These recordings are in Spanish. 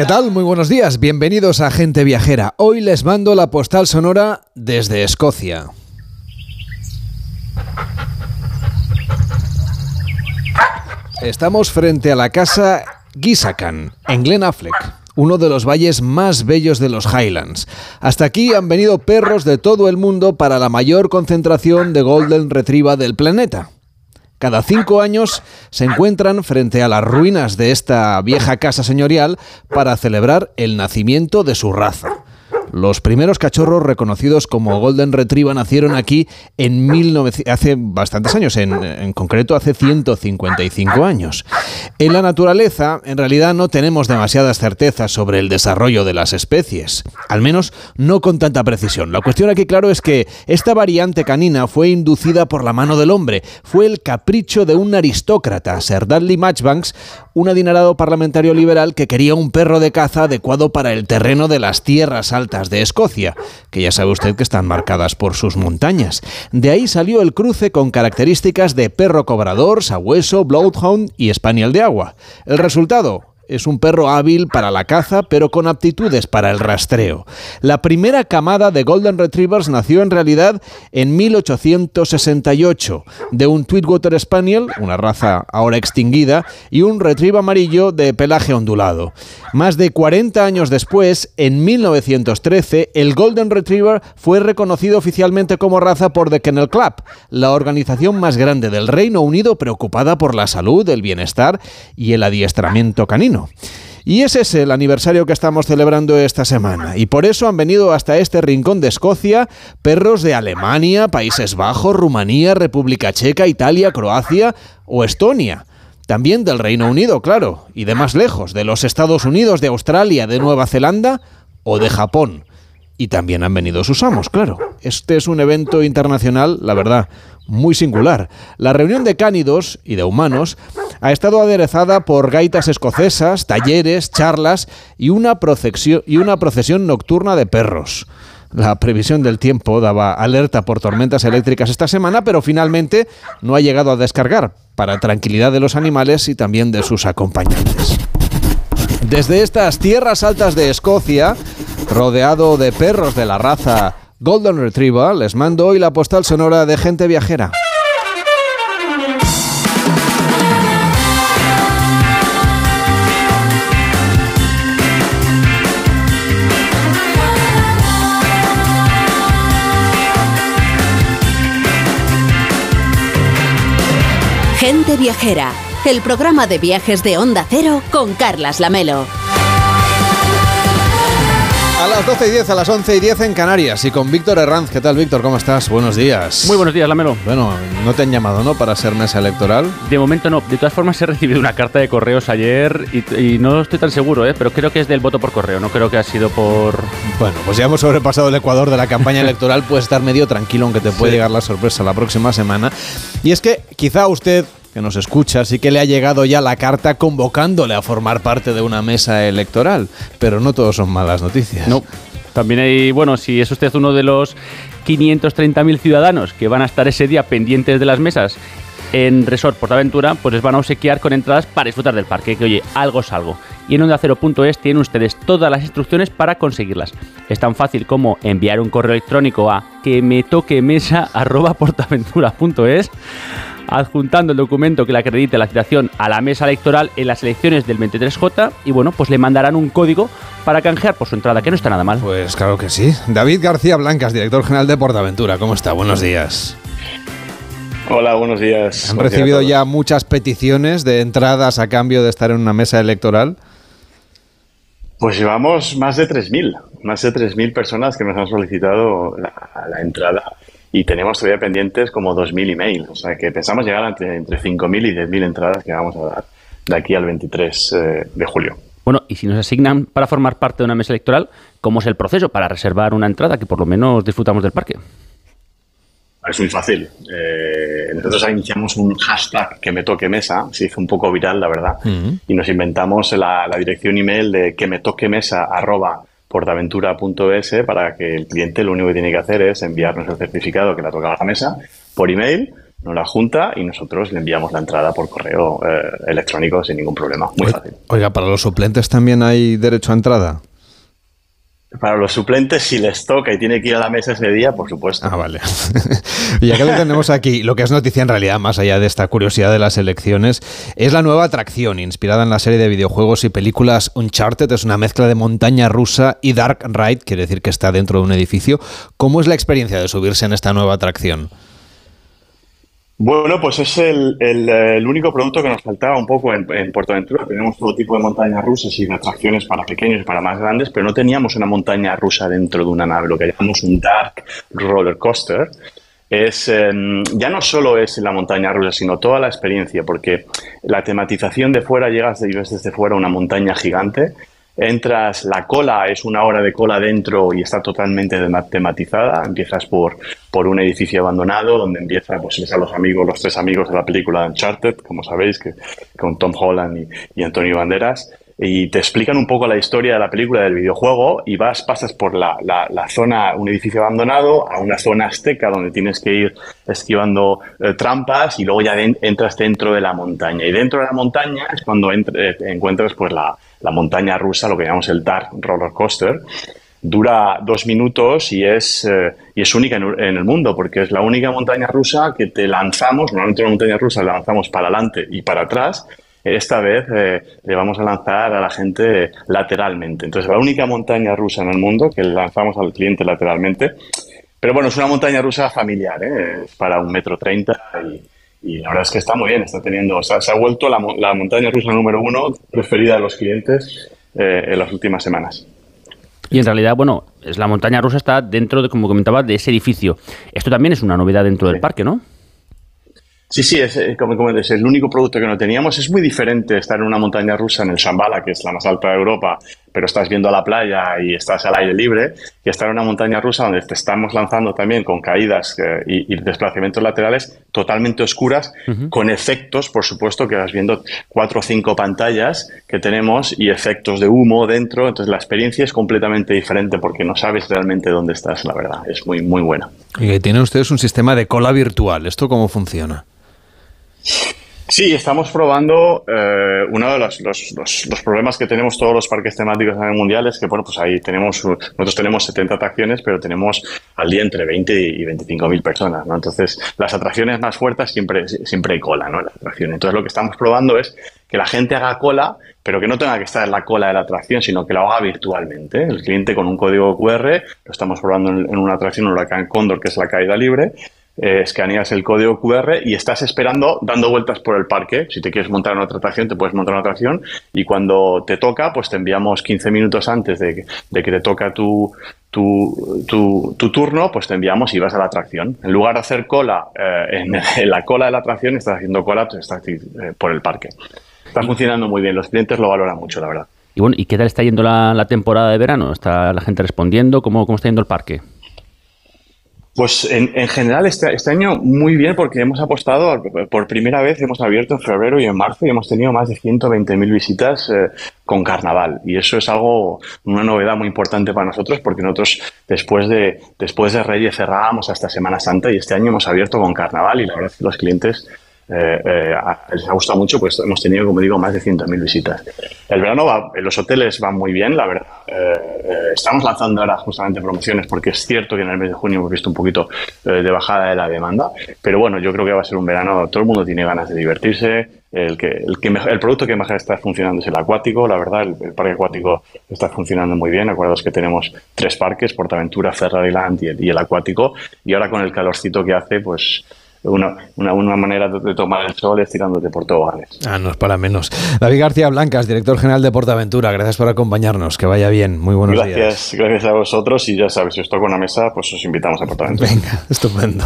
¿Qué tal? Muy buenos días. Bienvenidos a Gente Viajera. Hoy les mando la postal sonora desde Escocia. Estamos frente a la casa Gisakan, en Glen Affleck, uno de los valles más bellos de los Highlands. Hasta aquí han venido perros de todo el mundo para la mayor concentración de Golden Retriever del planeta. Cada cinco años se encuentran frente a las ruinas de esta vieja casa señorial para celebrar el nacimiento de su raza. Los primeros cachorros reconocidos como Golden Retriever nacieron aquí en 19... hace bastantes años, en, en, concreto hace 155 años. En la naturaleza, en realidad no tenemos demasiadas certezas sobre el desarrollo de las especies, al menos no con tanta precisión. La cuestión aquí, claro, es que esta variante canina fue inducida por la mano del hombre, fue el capricho de un aristócrata, Sir Dudley Matchbanks, un adinerado parlamentario liberal que quería un perro de caza adecuado para el terreno de las tierras altas de Escocia, que ya sabe usted que están marcadas por sus montañas. De ahí salió el cruce con características de perro cobrador, sabueso, bloodhound y spaniel de agua. El resultado, es un perro hábil para la caza, pero con aptitudes para el rastreo. La primera camada de Golden Retrievers nació en realidad en 1868, de un Tweedwater Spaniel, una raza ahora extinguida, y un Retriever amarillo de pelaje ondulado. Más de 40 años después, en 1913, el Golden Retriever fue reconocido oficialmente como raza por The Kennel Club, la organización más grande del Reino Unido preocupada por la salud, el bienestar y el adiestramiento canino. Y ese es el aniversario que estamos celebrando esta semana. Y por eso han venido hasta este rincón de Escocia perros de Alemania, Países Bajos, Rumanía, República Checa, Italia, Croacia o Estonia. También del Reino Unido, claro, y de más lejos, de los Estados Unidos, de Australia, de Nueva Zelanda o de Japón. Y también han venido sus amos, claro. Este es un evento internacional, la verdad, muy singular. La reunión de cánidos y de humanos ha estado aderezada por gaitas escocesas, talleres, charlas y una procesión, nocturna de perros. La previsión del tiempo daba alerta por tormentas eléctricas esta semana, pero finalmente no ha llegado a descargar, para tranquilidad de los animales y también de sus acompañantes. Desde estas tierras altas de Escocia, rodeado de perros de la raza Golden Retriever, les mando hoy la postal sonora de gente viajera. Gente Viajera, el programa de viajes de Onda Cero con Carlas Lamelo. A las 12 y 10, a las 11 y 10 en Canarias y con Víctor Herranz. ¿Qué tal, Víctor? ¿Cómo estás? Buenos días. Muy buenos días, Lamelo. Bueno, no te han llamado, ¿no? Para ser mesa electoral. De momento no. De todas formas, he recibido una carta de correos ayer y, y, no estoy tan seguro, ¿eh? Pero creo que es del voto por correo. No creo que ha sido por. Bueno, pues ya hemos sobrepasado el Ecuador de la campaña electoral. Puedes estar medio tranquilo, aunque te puede sí. llegar la sorpresa la próxima semana. Y es que quizá usted que nos escucha, sí que le ha llegado ya la carta convocándole a formar parte de una mesa electoral, pero no todos son malas noticias. No. También hay, bueno, si es usted uno de los 530.000 ciudadanos que van a estar ese día pendientes de las mesas en Resort Portaventura, pues les van a obsequiar con entradas para disfrutar del parque, que oye, algo es algo. Y en OndaCero.es tienen ustedes todas las instrucciones para conseguirlas. Es tan fácil como enviar un correo electrónico a que me toque mesa adjuntando el documento que le acredite la citación a la mesa electoral en las elecciones del 23J y bueno, pues le mandarán un código para canjear por su entrada, que no está nada mal. Pues claro que sí. David García Blancas, director general de Portaventura, ¿cómo está? Buenos días. Hola, buenos días. ¿Han recibido ya muchas peticiones de entradas a cambio de estar en una mesa electoral? Pues llevamos más de 3.000, más de 3.000 personas que nos han solicitado la, la entrada y tenemos todavía pendientes como 2.000 emails. O sea que pensamos llegar entre, entre 5.000 y 10.000 entradas que vamos a dar de aquí al 23 eh, de julio. Bueno, y si nos asignan para formar parte de una mesa electoral, ¿cómo es el proceso para reservar una entrada que por lo menos disfrutamos del parque? Es muy fácil. Eh, nosotros iniciamos un hashtag que me toque mesa, se hizo un poco viral, la verdad, uh -huh. y nos inventamos la, la, dirección email de que me toque mesa arroba portaventura.es para que el cliente lo único que tiene que hacer es enviarnos el certificado que le ha tocado a la mesa por email nos la junta y nosotros le enviamos la entrada por correo eh, electrónico sin ningún problema. Muy fácil. Oiga, ¿para los suplentes también hay derecho a entrada? Para los suplentes, si les toca y tiene que ir a la mesa ese día, por supuesto. Ah, vale. ya que lo tenemos aquí, lo que es noticia en realidad, más allá de esta curiosidad de las elecciones, es la nueva atracción inspirada en la serie de videojuegos y películas Uncharted. Es una mezcla de montaña rusa y Dark Ride, quiere decir que está dentro de un edificio. ¿Cómo es la experiencia de subirse en esta nueva atracción? Bueno, pues es el, único producto que nos faltaba un poco en, en Aventura. Tenemos todo tipo de montañas rusas y de atracciones para pequeños y para más grandes, pero no teníamos una montaña rusa dentro de una nave, lo que llamamos un dark roller coaster. Es, em, ya no solo es la montaña rusa, sino toda la experiencia, porque la tematización de fuera, llegas y ves desde fuera una montaña gigante, entras, la cola es una hora de cola dentro y está totalmente tematizada. Empiezas por, por un edificio abandonado donde empieza, pues ves los amigos, los tres amigos de la película Uncharted, como sabéis, que, con Tom Holland y, Antonio Banderas. Y te explican un poco la historia de la película del videojuego y vas, pasas por la, la, zona, un edificio abandonado, a una zona azteca donde tienes que ir esquivando eh, trampas y luego ya entras dentro de la montaña. Y dentro de la montaña es cuando eh, encuentras pues la, la montaña rusa, lo que llamamos el Dark Roller Coaster, dura dos minutos y es, eh, y es única en, el mundo, porque es la única montaña rusa que te lanzamos, normalmente una montaña rusa la lanzamos para adelante y para atrás, esta vez eh, le vamos a lanzar a la gente lateralmente. Entonces, la única montaña rusa en el mundo que lanzamos al cliente lateralmente. Pero bueno, es una montaña rusa familiar, ¿eh? para un metro treinta y, y la verdad es que está muy bien, está teniendo, o sea, se ha vuelto la, la montaña rusa número uno preferida de los clientes eh, en las últimas semanas. Y en realidad, bueno, es la montaña rusa está dentro de, como comentaba, de ese edificio. Esto también es una novedad dentro del parque, ¿no? Sí, sí, es, eh, como es el único producto que no teníamos. Es muy diferente estar en una montaña rusa en el Shambhala, que es la más alta de Europa, pero estás viendo la playa y estás al aire libre, y estar en una montaña rusa donde te estamos lanzando también con caídas eh, y, desplazamientos laterales totalmente oscuras, con efectos, por supuesto, que vas viendo cuatro o cinco pantallas que tenemos y efectos de humo dentro. Entonces la experiencia es completamente diferente porque no sabes realmente dónde estás, la verdad. Es muy, muy buena. Y tienen ustedes un sistema de cola virtual. ¿Esto cómo funciona? Sí, estamos probando eh, uno de los, los, problemas que tenemos todos los parques temáticos a nivel mundial es que, bueno, pues ahí tenemos, nosotros tenemos 70 atracciones, pero tenemos al día entre 20 y 25 mil personas, ¿no? Entonces, las atracciones más fuertes siempre, siempre hay cola, ¿no? La atracción. Entonces, lo que estamos probando es que la gente haga cola, pero que no tenga que estar en la cola de la atracción, sino que lo haga virtualmente. El cliente con un código QR, lo estamos probando en, en una atracción, huracán Cóndor, que es la caída libre, eh, escaneas el código QR y estás esperando dando vueltas por el parque. Si te quieres montar otra atracción, te puedes montar una atracción y cuando te toca, pues te enviamos 15 minutos antes de, que te toca tu, tu, tu, turno, pues te enviamos y vas a la atracción. En lugar de hacer cola eh, en, la cola de la atracción, estás haciendo cola pues, estás, eh, por el parque. Está funcionando muy bien, los clientes lo valoran mucho, la verdad. Y bueno, ¿y qué tal está yendo la, temporada de verano? ¿Está la gente respondiendo? ¿Cómo, cómo está yendo el parque? Pues en, en general este, este, año muy bien porque hemos apostado, por primera vez hemos abierto en febrero y en marzo y hemos tenido más de 120.000 visitas eh, con carnaval. Y eso es algo, una novedad muy importante para nosotros porque nosotros después de, después de Reyes cerrábamos hasta Semana Santa y este año hemos abierto con carnaval y la verdad es que los clientes eh, eh, les ha gustado mucho, pues hemos tenido, como digo, más de 100.000 visitas. El verano va, los hoteles van muy bien, la verdad. Eh, estamos lanzando ahora justamente promociones porque es cierto que en el mes de junio hemos visto un poquito de bajada de la demanda, pero bueno, yo creo que va a ser un verano, todo el mundo tiene ganas de divertirse. El, que, el, producto que mejor está funcionando es el acuático, la verdad, el, parque acuático está funcionando muy bien. Acuerdos que tenemos tres parques, Portaventura, Ferrariland y el, y el acuático, y ahora con el calorcito que hace, pues una, una, manera de, tomar el sol es tirándote por toboganes. Ah, no es para menos. David García Blancas, director general de Portaventura, gracias por acompañarnos, que vaya bien, muy buenos días. Gracias, gracias a vosotros y ya sabes, si os toca una mesa, pues os invitamos a Portaventura. Venga, estupendo.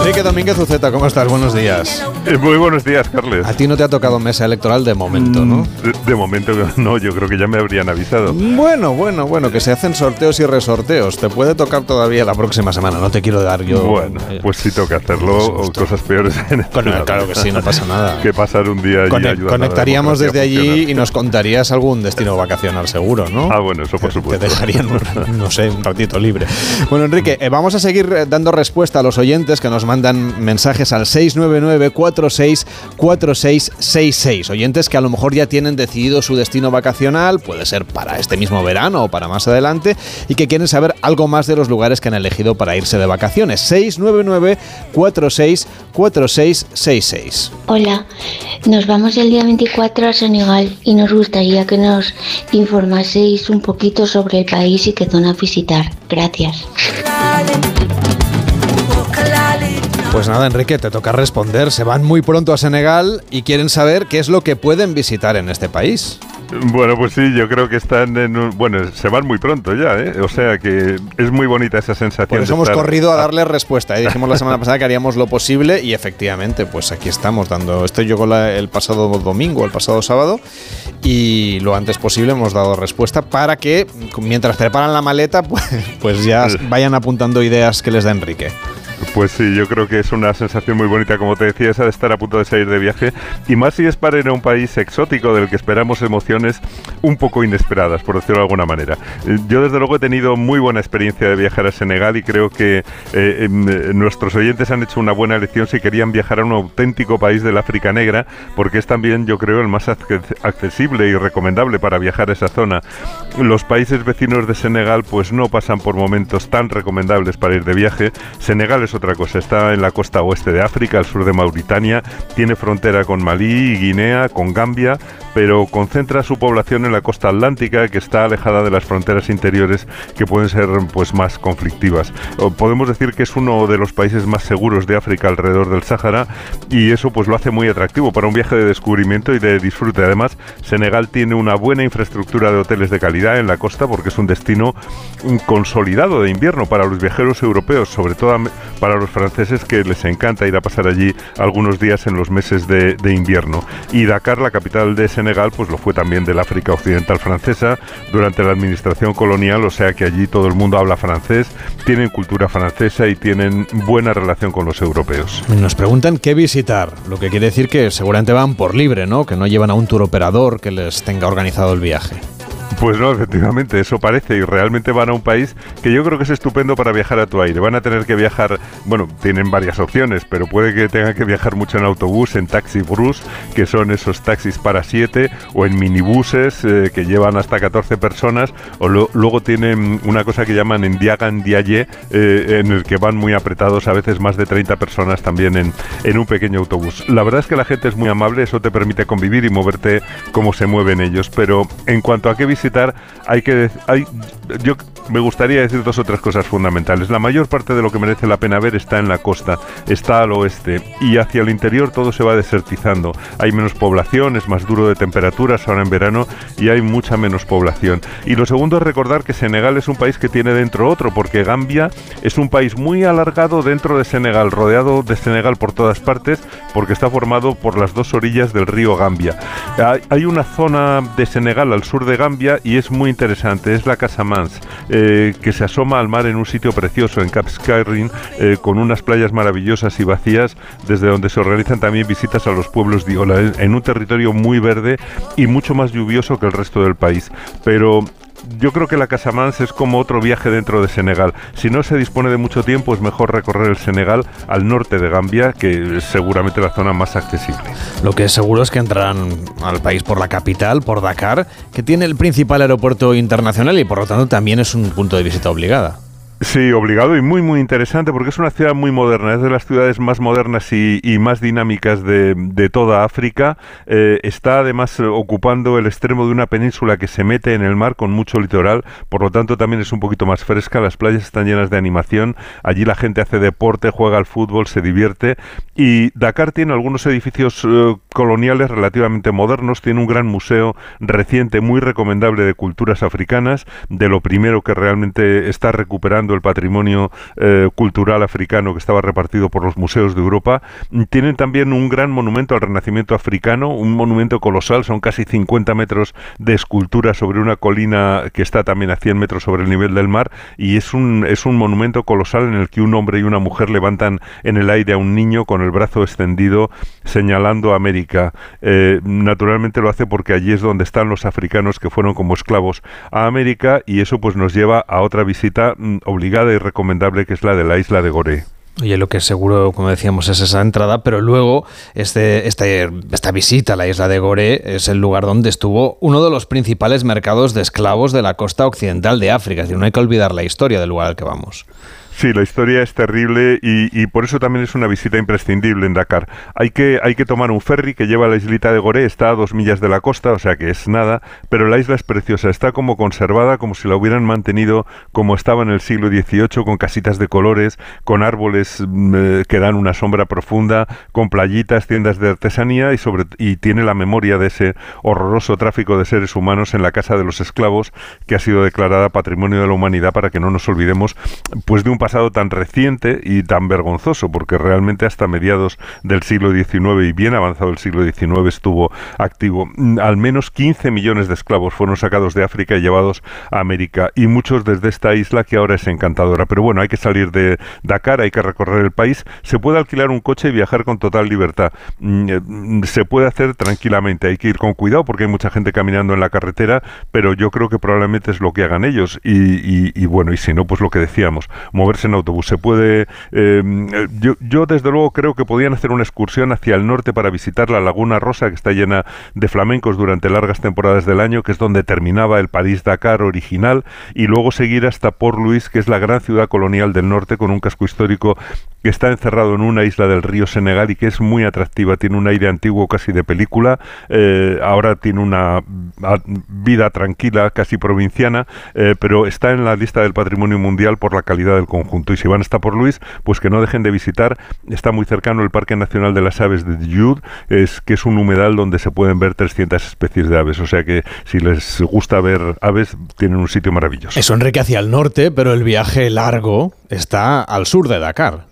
Enrique Domínguez Uceta, ¿cómo estás? Buenos días. Eh, muy buenos días, Carles. A ti no te ha tocado mesa electoral de momento, ¿no? Mm, de, momento no, yo creo que ya me habrían avisado. Bueno, bueno, bueno, que se hacen sorteos y resorteos. Te puede tocar todavía la próxima semana, no te quiero dar yo. Bueno, eh, pues sí toca hacerlo o cosas peores en Claro que sí, no pasa nada. que pasar un día allí ayudar Conectaríamos desde allí y nos contarías algún destino vacacional seguro, ¿no? Ah, bueno, eso por supuesto. Te dejarían, no sé, un ratito libre. Bueno, Enrique, eh, vamos a seguir dando respuesta a los oyentes que nos mandan mensajes al 699 464666 Oyentes que a lo mejor ya tienen decidido su destino vacacional, puede ser para este mismo verano o para más adelante, y que quieren saber algo más de los lugares que han elegido para irse de vacaciones. 699 464666 Hola, nos vamos el día 24 a Senegal y nos gustaría que nos informaseis un poquito sobre el país y qué zona visitar. Gracias. Pues nada, Enrique, te toca responder. Se van muy pronto a Senegal y quieren saber qué es lo que pueden visitar en este país. Bueno, pues sí, yo creo que están en un, bueno, se van muy pronto ya, ¿eh? O sea que es muy bonita esa sensación. Por eso hemos corrido a darle respuesta. ¿eh? Dijimos la semana pasada que haríamos lo posible y efectivamente, pues aquí estamos dando. Esto llegó el pasado domingo, el pasado sábado y lo antes posible hemos dado respuesta para que mientras preparan la maleta, pues, pues ya vayan apuntando ideas que les da Enrique. Pues sí, yo creo que es una sensación muy bonita, como te decía, esa de estar a punto de salir de viaje. Y más si es para ir a un país exótico del que esperamos emociones un poco inesperadas, por decirlo de alguna manera. Eh, yo desde luego he tenido muy buena experiencia de viajar a Senegal y creo que eh, em, eh, nuestros oyentes han hecho una buena elección si querían viajar a un auténtico país del África Negra, porque es también, yo creo, el más accesible y recomendable para viajar a esa zona. Los países vecinos de Senegal pues no pasan por momentos tan recomendables para ir de viaje. Senegal es otra cosa. Está en la costa oeste de África, al sur de Mauritania, tiene frontera con Malí, Guinea, con Gambia, pero concentra su población en la costa atlántica, que está alejada de las fronteras interiores que pueden ser pues más conflictivas. Podemos decir que es uno de los países más seguros de África alrededor del Sáhara y eso pues lo hace muy atractivo para un viaje de descubrimiento y de disfrute. Además, Senegal tiene una buena infraestructura de hoteles de calidad en la costa porque es un destino consolidado de invierno para los viajeros europeos, sobre todo para los franceses que les encanta ir a pasar allí algunos días en los meses de, invierno. Y Dakar, la capital de Senegal, pues lo fue también del África Occidental francesa durante la administración colonial, o sea que allí todo el mundo habla francés, tienen cultura francesa y tienen buena relación con los europeos. Nos preguntan qué visitar, lo que quiere decir que seguramente van por libre, ¿no? Que no llevan a un tour operador que les tenga organizado el viaje. Pues no, efectivamente, eso parece. Y realmente van a un país que yo creo que es estupendo para viajar a tu aire. Van a tener que viajar, bueno, tienen varias opciones, pero puede que tengan que viajar mucho en autobús, en taxi brus, que son esos taxis para siete, o en minibuses eh, que llevan hasta 14 personas, o luego tienen una cosa que llaman en Diagan Diaye, eh, en el que van muy apretados, a veces más de 30 personas también en, en un pequeño autobús. La verdad es que la gente es muy amable, eso te permite convivir y moverte como se mueven ellos, pero en cuanto a qué hay que hay, yo me gustaría decir dos o tres cosas fundamentales. La mayor parte de lo que merece la pena ver está en la costa, está al oeste y hacia el interior todo se va desertizando. Hay menos población, es más duro de temperaturas ahora en verano y hay mucha menos población. Y lo segundo es recordar que Senegal es un país que tiene dentro otro, porque Gambia es un país muy alargado dentro de Senegal, rodeado de Senegal por todas partes, porque está formado por las dos orillas del río Gambia. Hay una zona de Senegal al sur de Gambia y es muy interesante, es la Casa Mans, eh, que se asoma al mar en un sitio precioso, en Cap Skirring, eh, con unas playas maravillosas y vacías, desde donde se organizan también visitas a los pueblos de Iola, en un territorio muy verde y mucho más lluvioso que el resto del país. Pero yo creo que la Casamance es como otro viaje dentro de Senegal. Si no se dispone de mucho tiempo, es mejor recorrer el Senegal al norte de Gambia, que es seguramente la zona más accesible. Lo que es seguro es que entrarán al país por la capital, por Dakar, que tiene el principal aeropuerto internacional y por lo tanto también es un punto de visita obligada. Sí, obligado y muy, muy interesante porque es una ciudad muy moderna, es de las ciudades más modernas y, más dinámicas de, toda África. Eh, está además ocupando el extremo de una península que se mete en el mar con mucho litoral, por lo tanto también es un poquito más fresca, las playas están llenas de animación, allí la gente hace deporte, juega al fútbol, se divierte Y Dakar tiene algunos edificios eh, coloniales relativamente modernos, tiene un gran museo reciente muy recomendable de culturas africanas, de lo primero que realmente está recuperando el patrimonio eh, cultural africano que estaba repartido por los museos de Europa. Tienen también un gran monumento al renacimiento africano, un monumento colosal, son casi 50 metros de escultura sobre una colina que está también a 100 metros sobre el nivel del mar y es un, es un monumento colosal en el que un hombre y una mujer levantan en el aire a un niño con el brazo extendido señalando América. Eh, naturalmente lo hace porque allí es donde están los africanos que fueron como esclavos a América y eso pues nos lleva a otra visita mm, y recomendable que es la de la isla de Gorée. Oye, lo que seguro, como decíamos, es esa entrada, pero luego este, este, esta visita a la isla de Gore es el lugar donde estuvo uno de los principales mercados de esclavos de la costa occidental de África. Es decir, no hay que olvidar la historia del lugar al que vamos. Sí, la historia es terrible y, por eso también es una visita imprescindible en Dakar. Hay que, hay que tomar un ferry que lleva a la islita de Goré, está a dos millas de la costa, o sea que es nada, pero la isla es preciosa, está como conservada, como si la hubieran mantenido como estaba en el siglo XVIII, con casitas de colores, con árboles mm, eh, que dan una sombra profunda, con playitas, tiendas de artesanía y, sobre, y tiene la memoria de ese horroroso tráfico de seres humanos en la Casa de los Esclavos, que ha sido declarada Patrimonio de la Humanidad para que no nos olvidemos pues de un pasado tan reciente y tan vergonzoso, porque realmente hasta mediados del siglo XIX y bien avanzado el siglo XIX estuvo activo. Mm, al menos 15 millones de esclavos fueron sacados de África y llevados a América, y muchos desde esta isla que ahora es encantadora. Pero bueno, hay que salir de Dakar, hay que recorrer el país. Se puede alquilar un coche y viajar con total libertad. Mm, eh, mm, se puede hacer tranquilamente, hay que ir con cuidado porque hay mucha gente caminando en la carretera, pero yo creo que probablemente es lo que hagan ellos. Y, y bueno, y si no, pues lo que decíamos, moverse en autobús. Se puede. Eh, yo, desde luego, creo que podían hacer una excursión hacia el norte para visitar la Laguna Rosa, que está llena de flamencos durante largas temporadas del año, que es donde terminaba el París-Dakar original, y luego seguir hasta Port Louis, que es la gran ciudad colonial del norte, con un casco histórico que está encerrado en una isla del río Senegal y que es muy atractiva. Tiene un aire antiguo casi de película. Eh, ahora tiene una vida tranquila, casi provinciana, eh, pero está en la lista del patrimonio mundial por la calidad del conjunto y si van hasta por Luis, pues que no dejen de visitar. Está muy cercano el Parque Nacional de las Aves de Jude, es, que es un humedal donde se pueden ver 300 especies de aves. O sea que si les gusta ver aves, tienen un sitio maravilloso. Eso Enrique hacia el norte, pero el viaje largo está al sur de Dakar.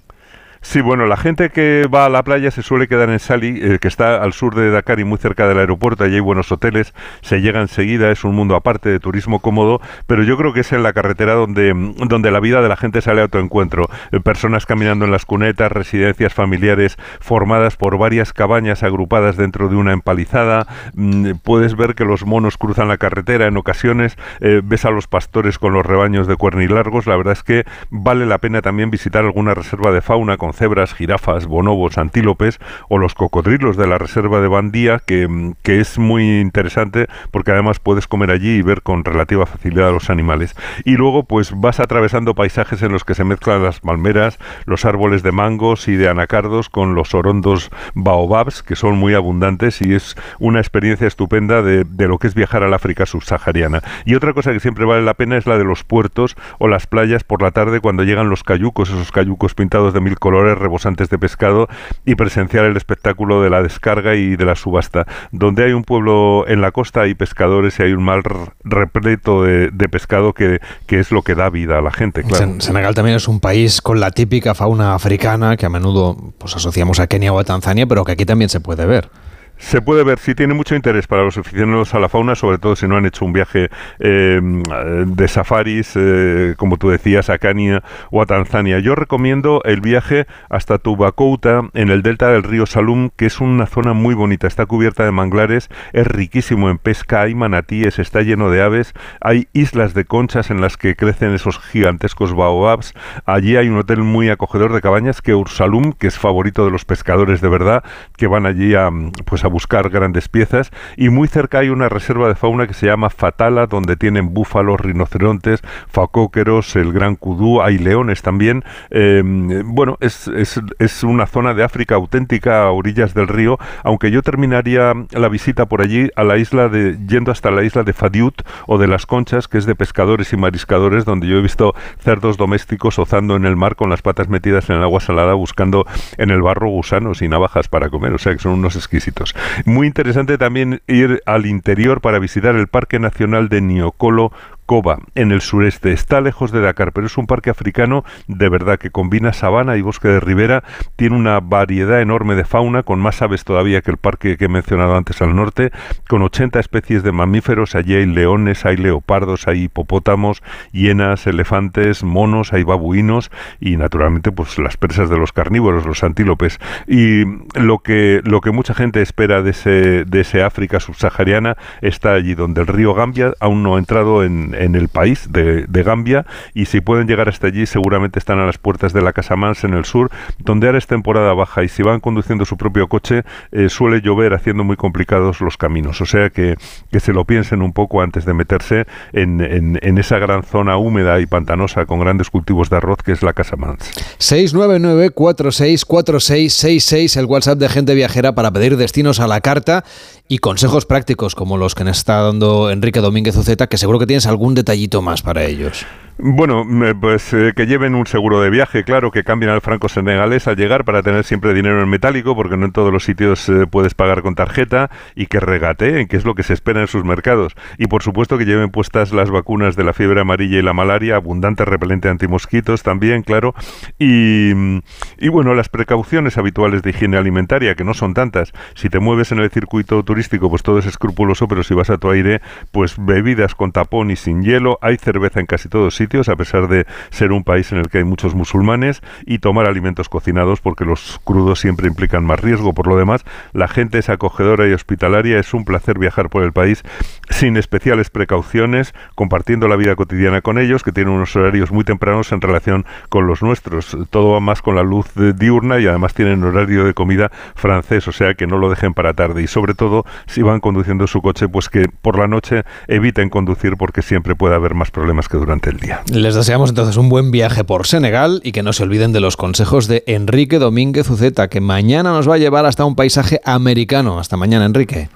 Sí, bueno, la gente que va a la playa se suele quedar en Sali, eh, que está al sur de Dakar y muy cerca del aeropuerto. Allí hay buenos hoteles, se llega enseguida, es un mundo aparte de turismo cómodo, pero yo creo que es en la carretera donde, donde la vida de la gente sale a tu encuentro. Eh, personas caminando en las cunetas, residencias familiares formadas por varias cabañas agrupadas dentro de una empalizada. Mm, puedes ver que los monos cruzan la carretera en ocasiones, eh, ves a los pastores con los rebaños de cuernilargos. La verdad es que vale la pena también visitar alguna reserva de fauna con cebras, jirafas, bonobos, antílopes o los cocodrilos de la reserva de Bandía, que, que es muy interesante porque además puedes comer allí y ver con relativa facilidad a los animales. Y luego pues vas atravesando paisajes en los que se mezclan las palmeras, los árboles de mangos y de anacardos con los orondos baobabs, que son muy abundantes y es una experiencia estupenda de, de lo que es viajar al África subsahariana. Y otra cosa que siempre vale la pena es la de los puertos o las playas por la tarde cuando llegan los cayucos, esos cayucos pintados de mil colores rebosantes de pescado y presenciar el espectáculo de la descarga y de la subasta. Donde hay un pueblo en la costa hay pescadores y hay un mar repleto de, pescado que, que, es lo que da vida a la gente. Senegal también es un país con la típica fauna africana que a menudo pues, asociamos a Kenia o a Tanzania, pero que aquí también se puede ver. Se puede ver, si tiene mucho interés para los aficionados a la fauna, sobre todo si no han hecho un viaje eh, de safaris, eh, como tú decías, a Kenia o a Tanzania. Yo recomiendo el viaje hasta Tubacouta, en el delta del río Salum, que es una zona muy bonita. Está cubierta de manglares, es riquísimo en pesca, hay manatíes, está lleno de aves, hay islas de conchas en las que crecen esos gigantescos baobabs. Allí hay un hotel muy acogedor de cabañas que Ursalum, que es favorito de los pescadores de verdad, que van allí a, pues, a a buscar grandes piezas y muy cerca hay una reserva de fauna que se llama Fatala donde tienen búfalos, rinocerontes, facóqueros, el gran kudú, hay leones también. Em, bueno, es, es, es, una zona de África auténtica a orillas del río, aunque yo terminaría la visita por allí a la isla de, yendo hasta la isla de Fadiut o de las Conchas, que es de pescadores y mariscadores, donde yo he visto cerdos domésticos ozando en el mar con las patas metidas en el agua salada buscando en el barro gusanos y navajas para comer, o sea que son unos exquisitos. Muy interesante también ir al interior para visitar el Parque Nacional de Niokolo Koba, en el sureste. Está lejos de Dakar, pero es un parque africano de verdad que combina sabana y bosque de ribera. Tiene una variedad enorme de fauna, con más aves todavía que el parque que he mencionado antes al norte, con 80 especies de mamíferos. Allí hay leones, hay leopardos, hay hipopótamos, hienas, elefantes, monos, hay babuinos y naturalmente pues las presas de los carnívoros, los antílopes. Y lo que, lo que mucha gente espera de ese, de ese África subsahariana está allí donde el río Gambia aún no ha entrado en, en el país de, Gambia y si pueden llegar hasta allí seguramente están a las puertas de la Casamance en el sur, donde ahora es temporada baja y si van conduciendo su propio coche eh, suele llover haciendo muy complicados los caminos. O sea que, que se lo piensen un poco antes de meterse en, en, esa gran zona húmeda y pantanosa con grandes cultivos de arroz que es la Casamance. 699-464666, el WhatsApp de gente viajera para pedir destinos a la carta y consejos prácticos como los que nos está dando Enrique Domínguez Uceta, que seguro que tienes algún detallito más para ellos. Bueno, pues eh, que lleven un seguro de viaje, claro, que cambien al franco senegalés al llegar para tener siempre dinero en metálico, porque no en todos los sitios eh, puedes pagar con tarjeta, y que regateen, que es lo que se espera en sus mercados. Y por supuesto que lleven puestas las vacunas de la fiebre amarilla y la malaria, abundante repelente antimosquitos también, claro. Y, y bueno, las precauciones habituales de higiene alimentaria, que no son tantas. Si te mueves en el circuito turístico, pues todo es escrupuloso, pero si vas a tu aire, pues bebidas con tapón y sin hielo, hay cerveza en casi todos sitios a pesar de ser un país en el que hay muchos musulmanes, y tomar alimentos cocinados porque los crudos siempre implican más riesgo. Por lo demás, la gente es acogedora y hospitalaria, es un placer viajar por el país sin especiales precauciones, compartiendo la vida cotidiana con ellos, que tienen unos horarios muy tempranos en relación con los nuestros. Todo va más con la luz diurna y además tienen horario de comida francés, o sea que no lo dejen para tarde. Y sobre todo, si van conduciendo su coche, pues que por la noche eviten conducir porque siempre puede haber más problemas que durante el día. Les deseamos entonces un buen viaje por Senegal y que no se olviden de los consejos de Enrique Domínguez Uceta, que mañana nos va a llevar hasta un paisaje americano. Hasta mañana, Enrique.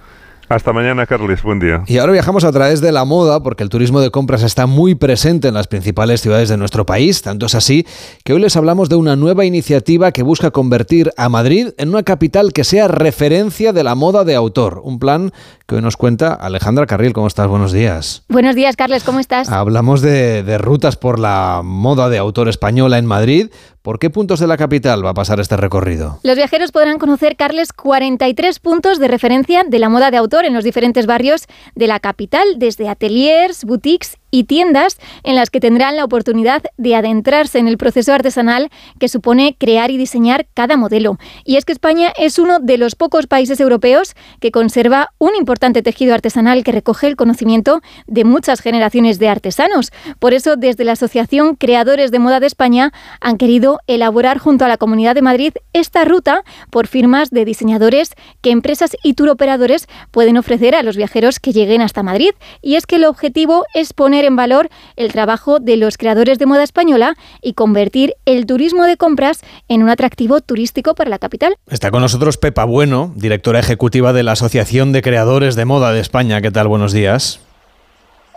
Hasta mañana, Carles. Buen día. Y ahora viajamos a través de la moda, porque el turismo de compras está muy presente en las principales ciudades de nuestro país. Tanto es así que hoy les hablamos de una nueva iniciativa que busca convertir a Madrid en una capital que sea referencia de la moda de autor. Un plan que hoy nos cuenta Alejandra Carril. ¿Cómo estás? Buenos días. Buenos días, Carles. ¿Cómo estás? Hablamos de, de rutas por la moda de autor española en Madrid, ¿Por qué puntos de la capital va a pasar este recorrido? Los viajeros podrán conocer, Carles, 43 puntos de referencia de la moda de autor en los diferentes barrios de la capital, desde ateliers, boutiques y tiendas en las que tendrán la oportunidad de adentrarse en el proceso artesanal que supone crear y diseñar cada modelo. Y es que España es uno de los pocos países europeos que conserva un importante tejido artesanal que recoge el conocimiento de muchas generaciones de artesanos. Por eso, desde la Asociación Creadores de Moda de España han querido elaborar junto a la Comunidad de Madrid esta ruta por firmas de diseñadores que empresas y turoperadores pueden ofrecer a los viajeros que lleguen hasta Madrid. Y es que el objetivo es poner en valor el trabajo de los creadores de moda española y convertir el turismo de compras en un atractivo turístico para la capital. Está con nosotros Pepa Bueno, directora ejecutiva de la Asociación de Creadores de Moda de España. ¿Qué tal? Buenos días.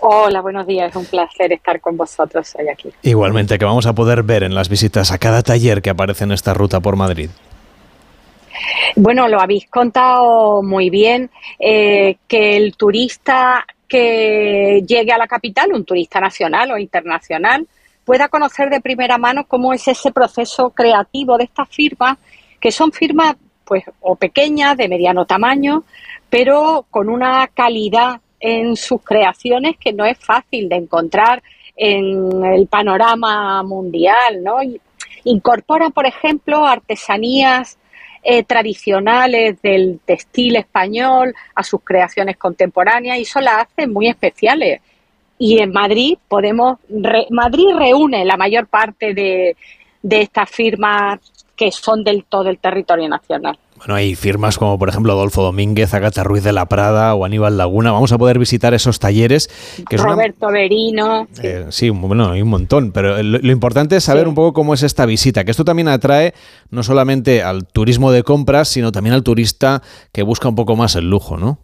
Hola, buenos días. Es un placer estar con vosotros hoy aquí. Igualmente, que vamos a poder ver en las visitas a cada taller que aparece en esta ruta por Madrid. Bueno, lo habéis contado muy bien, eh, que el turista que llegue a la capital, un turista nacional o internacional, pueda conocer de primera mano cómo es ese proceso creativo de estas firmas, que son firmas pues o pequeñas, de mediano tamaño, pero con una calidad en sus creaciones que no es fácil de encontrar en el panorama mundial, ¿no? Incorporan, por ejemplo, artesanías eh, tradicionales del textil español a sus creaciones contemporáneas y eso las hace muy especiales. Y en Madrid podemos, Madrid reúne la mayor parte de, de estas firmas que son del todo el territorio nacional. Bueno, hay firmas como por ejemplo Adolfo Domínguez, Agata Ruiz de la Prada o Aníbal Laguna. Vamos a poder visitar esos talleres. Que Roberto Berino. Eh, sí. bueno, hay un montón, pero lo, importante es saber un poco cómo es esta visita, que esto también atrae no solamente al turismo de compras, sino también al turista que busca un poco más el lujo, ¿no?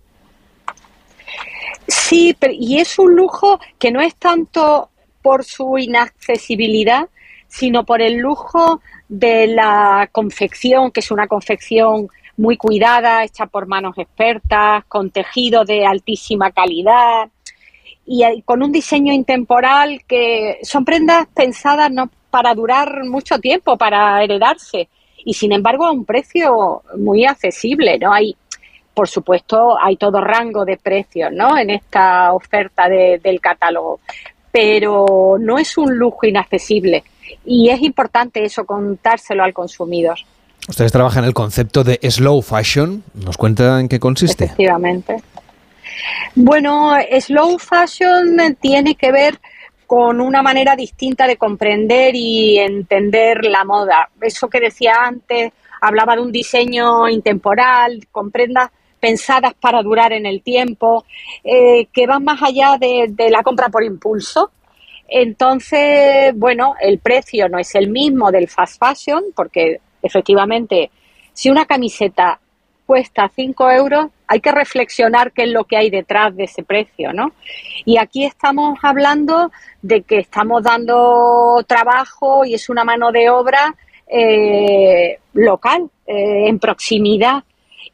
Sí, y es un lujo que no es tanto por su inaccesibilidad, sino por el lujo de la confección, que es una confección muy cuidada, hecha por manos expertas, con tejido de altísima calidad y con un diseño intemporal que son prendas pensadas no para durar mucho tiempo, para heredarse y sin embargo a un precio muy accesible, ¿no? Hay por supuesto, hay todo rango de precios ¿no? en esta oferta del catálogo, pero no es un lujo inaccesible y es importante eso contárselo al consumidor. Ustedes trabajan el concepto de slow fashion. ¿Nos cuenta en qué consiste? Efectivamente. Bueno, slow fashion tiene que ver con una manera distinta de comprender y entender la moda. Eso que decía antes, hablaba de un diseño intemporal, con prendas pensadas para durar en el tiempo, eh, que van más allá de la compra por impulso, entonces, bueno, el precio no es el mismo del fast fashion, porque efectivamente, si una camiseta cuesta 5 euros, hay que reflexionar qué es lo que hay detrás de ese precio, ¿no? Y aquí estamos hablando de que estamos dando trabajo y es una mano de obra eh, local, eh, en proximidad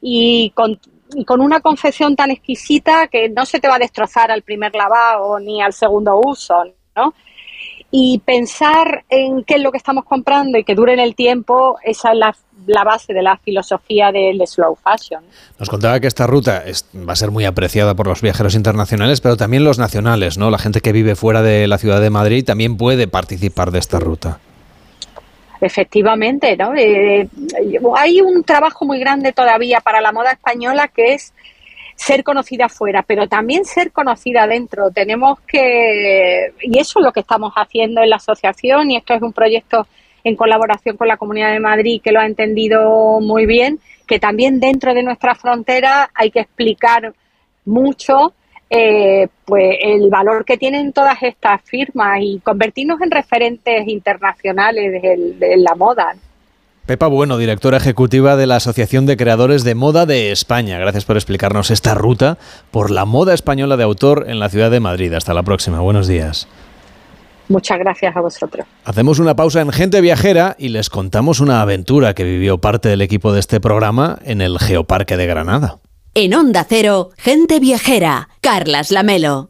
y con, y con una confección tan exquisita que no se te va a destrozar al primer lavado ni al segundo uso, y pensar en qué es lo que estamos comprando y que dure en el tiempo, esa es la, base de la filosofía del slow fashion. Nos contaba que esta ruta va a ser muy apreciada por los viajeros internacionales, pero también los nacionales, ¿no? La gente que vive fuera de la ciudad de Madrid también puede participar de esta ruta. Efectivamente, ¿no? Eh, hay un trabajo muy grande todavía para la moda española que es ser conocida fuera, pero también ser conocida dentro. Tenemos que, y eso es lo que estamos haciendo en la asociación, y esto es un proyecto en colaboración con la Comunidad de Madrid que lo ha entendido muy bien, que también dentro de nuestra frontera hay que explicar mucho eh, pues el valor que tienen todas estas firmas y convertirnos en referentes internacionales de la moda. Pepa Bueno, directora ejecutiva de la Asociación de Creadores de Moda de España. Gracias por explicarnos esta ruta por la moda española de autor en la ciudad de Madrid. Hasta la próxima. Buenos días. Muchas gracias a vosotros. Hacemos una pausa en Gente Viajera y les contamos una aventura que vivió parte del equipo de este programa en el Geoparque de Granada. En Onda Cero, Gente Viajera, Carlas Lamelo.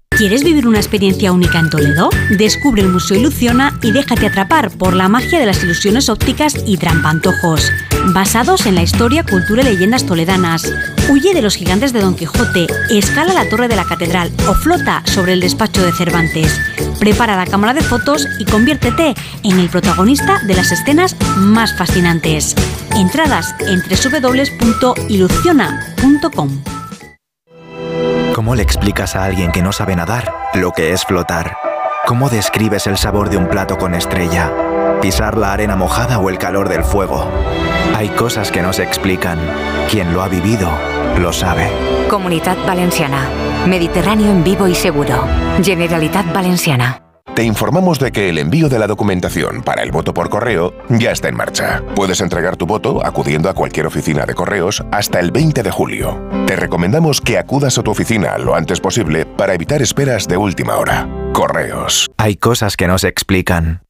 ¿Quieres vivir una experiencia única en Toledo? Descubre el Museo Ilusiona y déjate atrapar por la magia de las ilusiones ópticas y trampantojos, basados en la historia, cultura y leyendas toledanas. Huye de los gigantes de Don Quijote, escala la torre de la catedral o flota sobre el despacho de Cervantes. Prepara la cámara de fotos y conviértete en el protagonista de las escenas más fascinantes. Entradas en www.ilusiona.com. ¿Cómo le explicas a alguien que no sabe nadar lo que es flotar? ¿Cómo describes el sabor de un plato con estrella? ¿Pisar la arena mojada o el calor del fuego? Hay cosas que no se explican. Quien lo ha vivido, lo sabe. Comunidad Valenciana. Mediterráneo en vivo y seguro. Generalitat Valenciana. Te informamos de que el envío de la documentación para el voto por correo ya está en marcha. Puedes entregar tu voto acudiendo a cualquier oficina de correos hasta el 20 de julio. Te recomendamos que acudas a tu oficina lo antes posible para evitar esperas de última hora. Correos. Hay cosas que no se explican.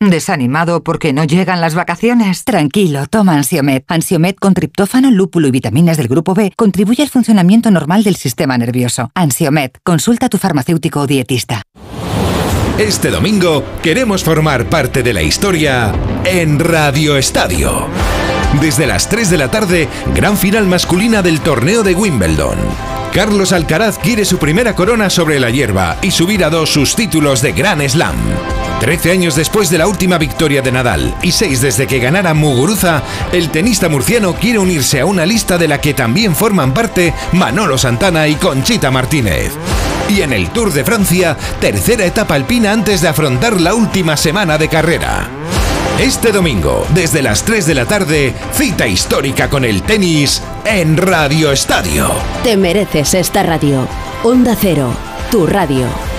¿Desanimado porque no llegan las vacaciones? Tranquilo, toma Ansiomet. Ansiomet con triptófano, lúpulo y vitaminas del grupo B contribuye al funcionamiento normal del sistema nervioso. Ansiomet, consulta a tu farmacéutico o dietista. Este domingo queremos formar parte de la historia en Radio Estadio. Desde las 3 de la tarde, gran final masculina del torneo de Wimbledon. Carlos Alcaraz quiere su primera corona sobre la hierba y subir a dos sus títulos de Gran Slam. Trece años después de la última victoria de Nadal y seis desde que ganara Muguruza, el tenista murciano quiere unirse a una lista de la que también forman parte Manolo Santana y Conchita Martínez. Y en el Tour de Francia, tercera etapa alpina antes de afrontar la última semana de carrera. Este domingo, desde las 3 de la tarde, cita histórica con el tenis en Radio Estadio. Te mereces esta radio. Onda Cero, tu radio.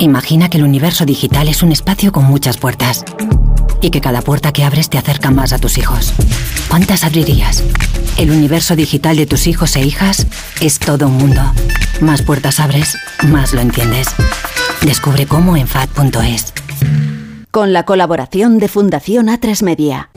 Imagina que el universo digital es un espacio con muchas puertas y que cada puerta que abres te acerca más a tus hijos. ¿Cuántas abrirías? El universo digital de tus hijos e hijas es todo un mundo. Más puertas abres, más lo entiendes. Descubre cómo en FAD.es. Con la colaboración de Fundación A3 Media.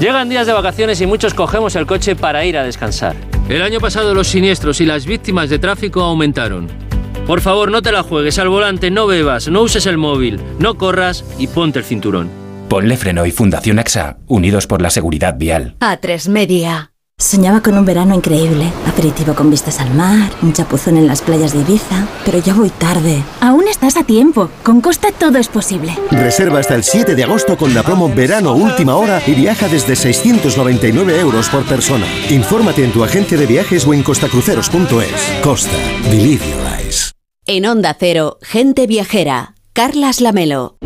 Llegan días de vacaciones y muchos cogemos el coche para ir a descansar. El año pasado los siniestros y las víctimas de tráfico aumentaron. Por favor, no te la juegues al volante, no bebas, no uses el móvil, no corras y ponte el cinturón. Ponle Freno y Fundación AXA, unidos por la seguridad vial. A3 Media. Soñaba con un verano increíble, aperitivo con vistas al mar, un chapuzón en las playas de Ibiza, pero ya voy tarde. Aún estás a tiempo, con Costa todo es posible. Reserva hasta el 7 de agosto con la promo Verano Última Hora y viaja desde 699 euros por persona. Infórmate en tu agente de viajes o en costacruceros.es. Costa, believe your eyes. En Onda Cero, gente viajera. Carlas Lamelo.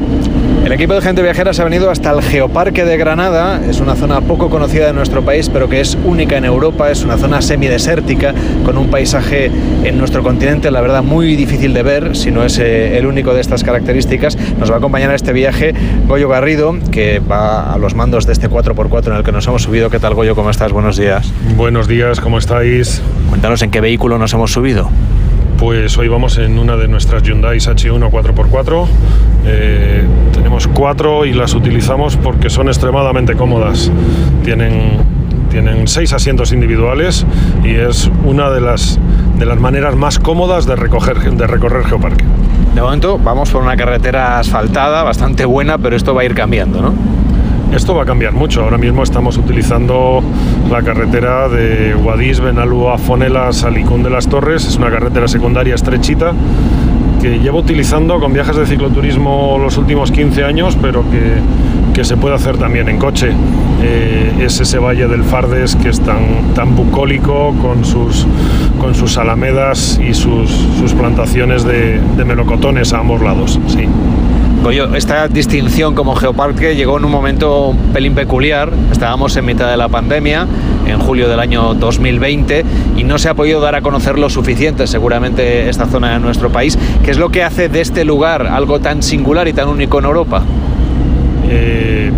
El equipo de gente viajera se ha venido hasta el Geoparque de Granada. Es una zona poco conocida de nuestro país, pero que es única en Europa. Es una zona semidesértica con un paisaje en nuestro continente, la verdad, muy difícil de ver, si no es eh, el único de estas características. Nos va a acompañar a este viaje Goyo Garrido, que va a los mandos de este 4x4 en el que nos hemos subido. ¿Qué tal, Goyo? ¿Cómo estás? Buenos días. Buenos días, ¿cómo estáis? Cuéntanos en qué vehículo nos hemos subido. Pues hoy vamos en una de nuestras Hyundai H1 4x4. Eh, tenemos cuatro y las utilizamos porque son extremadamente cómodas. Tienen, tienen seis asientos individuales y es una de las, de las maneras más cómodas de, recoger, de recorrer Geoparque. De momento vamos por una carretera asfaltada, bastante buena, pero esto va a ir cambiando, ¿no? Esto va a cambiar mucho. Ahora mismo estamos utilizando la carretera de Guadix, Benalúa, Fonela, Salicún de las Torres. Es una carretera secundaria estrechita que llevo utilizando con viajes de cicloturismo los últimos 15 años, pero que, que se puede hacer también en coche. Eh, es ese valle del Fardes que es tan, tan bucólico con sus, con sus alamedas y sus, sus plantaciones de, de melocotones a ambos lados. Sí. Goyo, esta distinción como geoparque llegó en un momento un pelín peculiar. Estábamos en mitad de la pandemia, en julio del año 2020, y no se ha podido dar a conocer lo suficiente, seguramente, esta zona de nuestro país. ¿Qué es lo que hace de este lugar algo tan singular y tan único en Europa? Eh,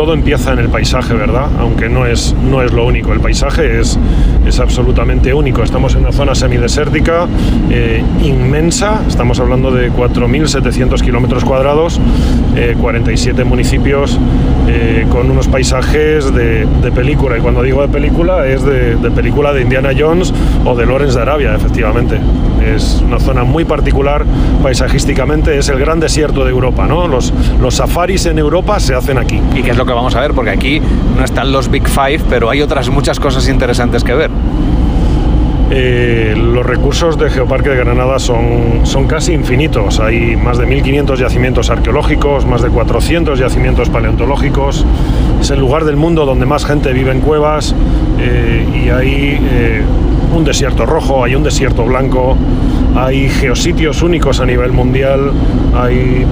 todo empieza en el paisaje, ¿verdad? Aunque no es, no es lo único. El paisaje es, es absolutamente único. Estamos en una zona semidesértica eh, inmensa. Estamos hablando de 4.700 kilómetros cuadrados, eh, 47 municipios eh, con unos paisajes de, de, película. Y cuando digo de película, es de, de película de Indiana Jones o de Lawrence de Arabia, efectivamente. Es una zona muy particular paisajísticamente. Es el gran desierto de Europa, ¿no? Los, los safaris en Europa se hacen aquí. ¿Y qué es lo que vamos a ver? Porque aquí no están los Big Five, pero hay otras muchas cosas interesantes que ver. Eh, los recursos de Geoparque de Granada son, son casi infinitos. Hay más de 1.500 yacimientos arqueológicos, más de 400 yacimientos paleontológicos. Es el lugar del mundo donde más gente vive en cuevas eh, y hay eh, un desierto rojo, hay un desierto blanco, hay geositios únicos a nivel mundial, hay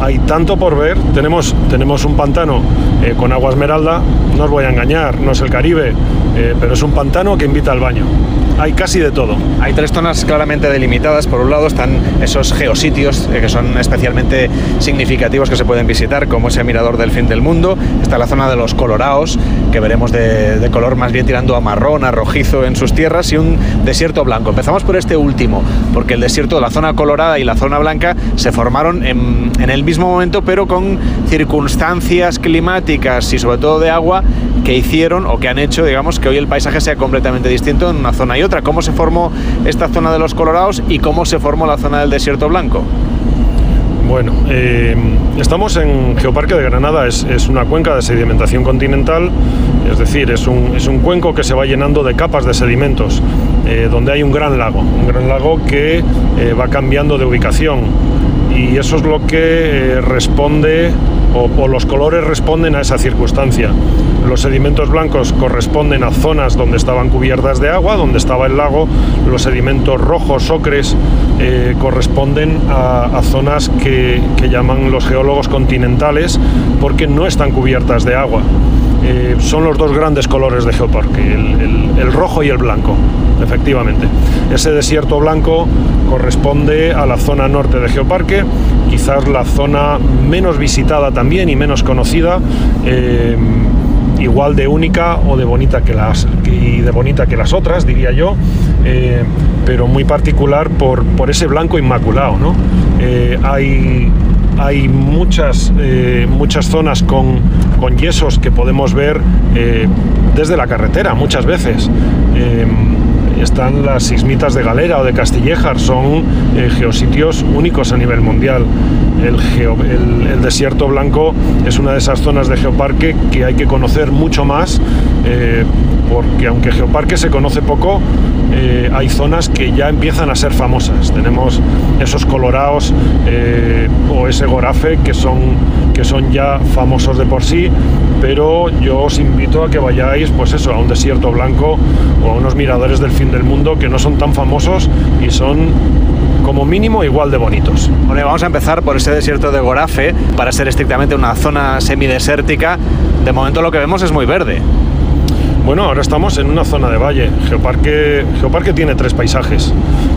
hay tanto por ver. Tenemos, tenemos un pantano eh, con agua esmeralda, no os voy a engañar, no es el Caribe, eh, pero es un pantano que invita al baño hay casi de todo. Hay tres zonas claramente delimitadas. Por un lado están esos geositios eh, que son especialmente significativos que se pueden visitar, como ese mirador del fin del mundo. Está la zona de los coloraos, que veremos de, color más bien tirando a marrón, a rojizo en sus tierras, y un desierto blanco. Empezamos por este último, porque el desierto de la zona colorada y la zona blanca se formaron en el mismo momento, pero con circunstancias climáticas y sobre todo de agua que hicieron o que han hecho, digamos, que hoy el paisaje sea completamente distinto en una zona y otra. ¿Cómo se formó esta zona de los Colorados y cómo se formó la zona del Desierto Blanco? Bueno, eh, estamos en Geoparque de Granada, es, una cuenca de sedimentación continental, es decir, es un, es un, cuenco que se va llenando de capas de sedimentos, eh, donde hay un gran lago, un gran lago que eh, va cambiando de ubicación y eso es lo que responde o, los colores responden a esa circunstancia. Los sedimentos blancos corresponden a zonas donde estaban cubiertas de agua, donde estaba el lago. Los sedimentos rojos, ocres, eh, corresponden a, zonas que, llaman los geólogos continentales porque no están cubiertas de agua. Eh, son los dos grandes colores de Geoparque, el, rojo y el blanco, efectivamente. Ese desierto blanco corresponde a la zona norte de Geoparque, quizás la zona menos visitada también y menos conocida. Eh, igual de única o de bonita que las y de bonita que las otras diría yo eh, pero muy particular por, por, ese blanco inmaculado ¿no? hay hay muchas, eh, muchas zonas con, con, yesos que podemos ver eh, desde la carretera muchas veces. Eh, están las sismitas de Galera o de Castillejar, son geositios únicos a nivel mundial. El, el, desierto blanco es una de esas zonas de geoparque que hay que conocer mucho más, porque aunque geoparque se conoce poco, eh, hay zonas que ya empiezan a ser famosas. Tenemos esos colorados eh, o ese gorafe que son, que son ya famosos de por sí, pero yo os invito a que vayáis pues eso, a un desierto blanco o a unos miradores del fin del mundo que no son tan famosos y son como mínimo igual de bonitos. Bueno, vamos a empezar por ese desierto de Gorafe, para ser estrictamente una zona semidesértica. De momento lo que vemos es muy verde. Bueno, ahora estamos en una zona de valle. Geoparque, Geoparque tiene tres paisajes.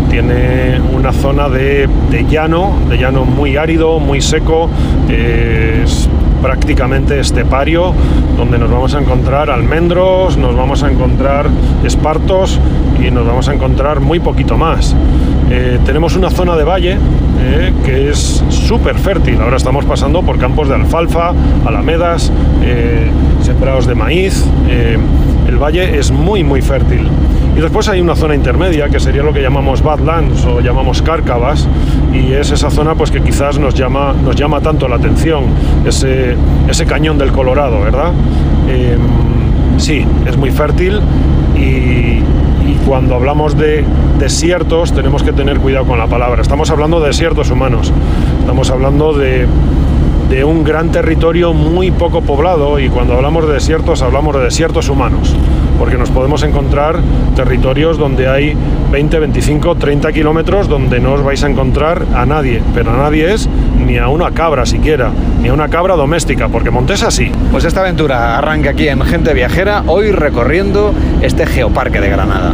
Tiene una zona de, llano, de llano muy árido, muy seco, es prácticamente estepario, donde nos vamos a encontrar almendros, nos vamos a encontrar espartos y nos vamos a encontrar muy poquito más. Eh, tenemos una zona de valle eh, que es súper fértil. Ahora estamos pasando por campos de alfalfa, alamedas, eh, sembrados de maíz el valle es muy muy fértil. Y después hay una zona intermedia que sería lo que llamamos Badlands o llamamos Cárcavas y es esa zona pues que quizás nos llama, nos llama tanto la atención, ese, ese cañón del Colorado, ¿verdad? Em, sí, es muy fértil y, cuando hablamos de desiertos tenemos que tener cuidado con la palabra. Estamos hablando de desiertos humanos, estamos hablando de un gran territorio muy poco poblado y cuando hablamos de desiertos hablamos de desiertos humanos, porque nos podemos encontrar territorios donde hay 20, 25, 30 kilómetros donde no os vais a encontrar a nadie, pero a nadie es ni a una cabra siquiera, ni a una cabra doméstica, porque Montesa sí. Pues esta aventura arranca aquí en Gente Viajera, hoy recorriendo este geoparque de Granada.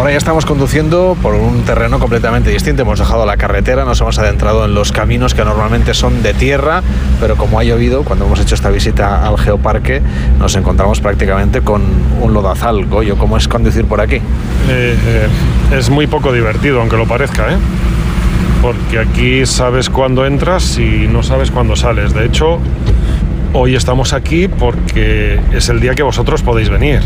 Ahora ya estamos conduciendo por un terreno completamente distinto. Hemos dejado la carretera, nos hemos adentrado en los caminos que normalmente son de tierra, pero como ha llovido, cuando hemos hecho esta visita al geoparque, nos encontramos prácticamente con un lodazal. Goyo, ¿cómo es conducir por aquí? Eh, eh, es muy poco divertido, aunque lo parezca, ¿eh? Porque aquí sabes cuándo entras y no sabes cuándo sales. De hecho, hoy estamos aquí porque es el día que vosotros podéis venir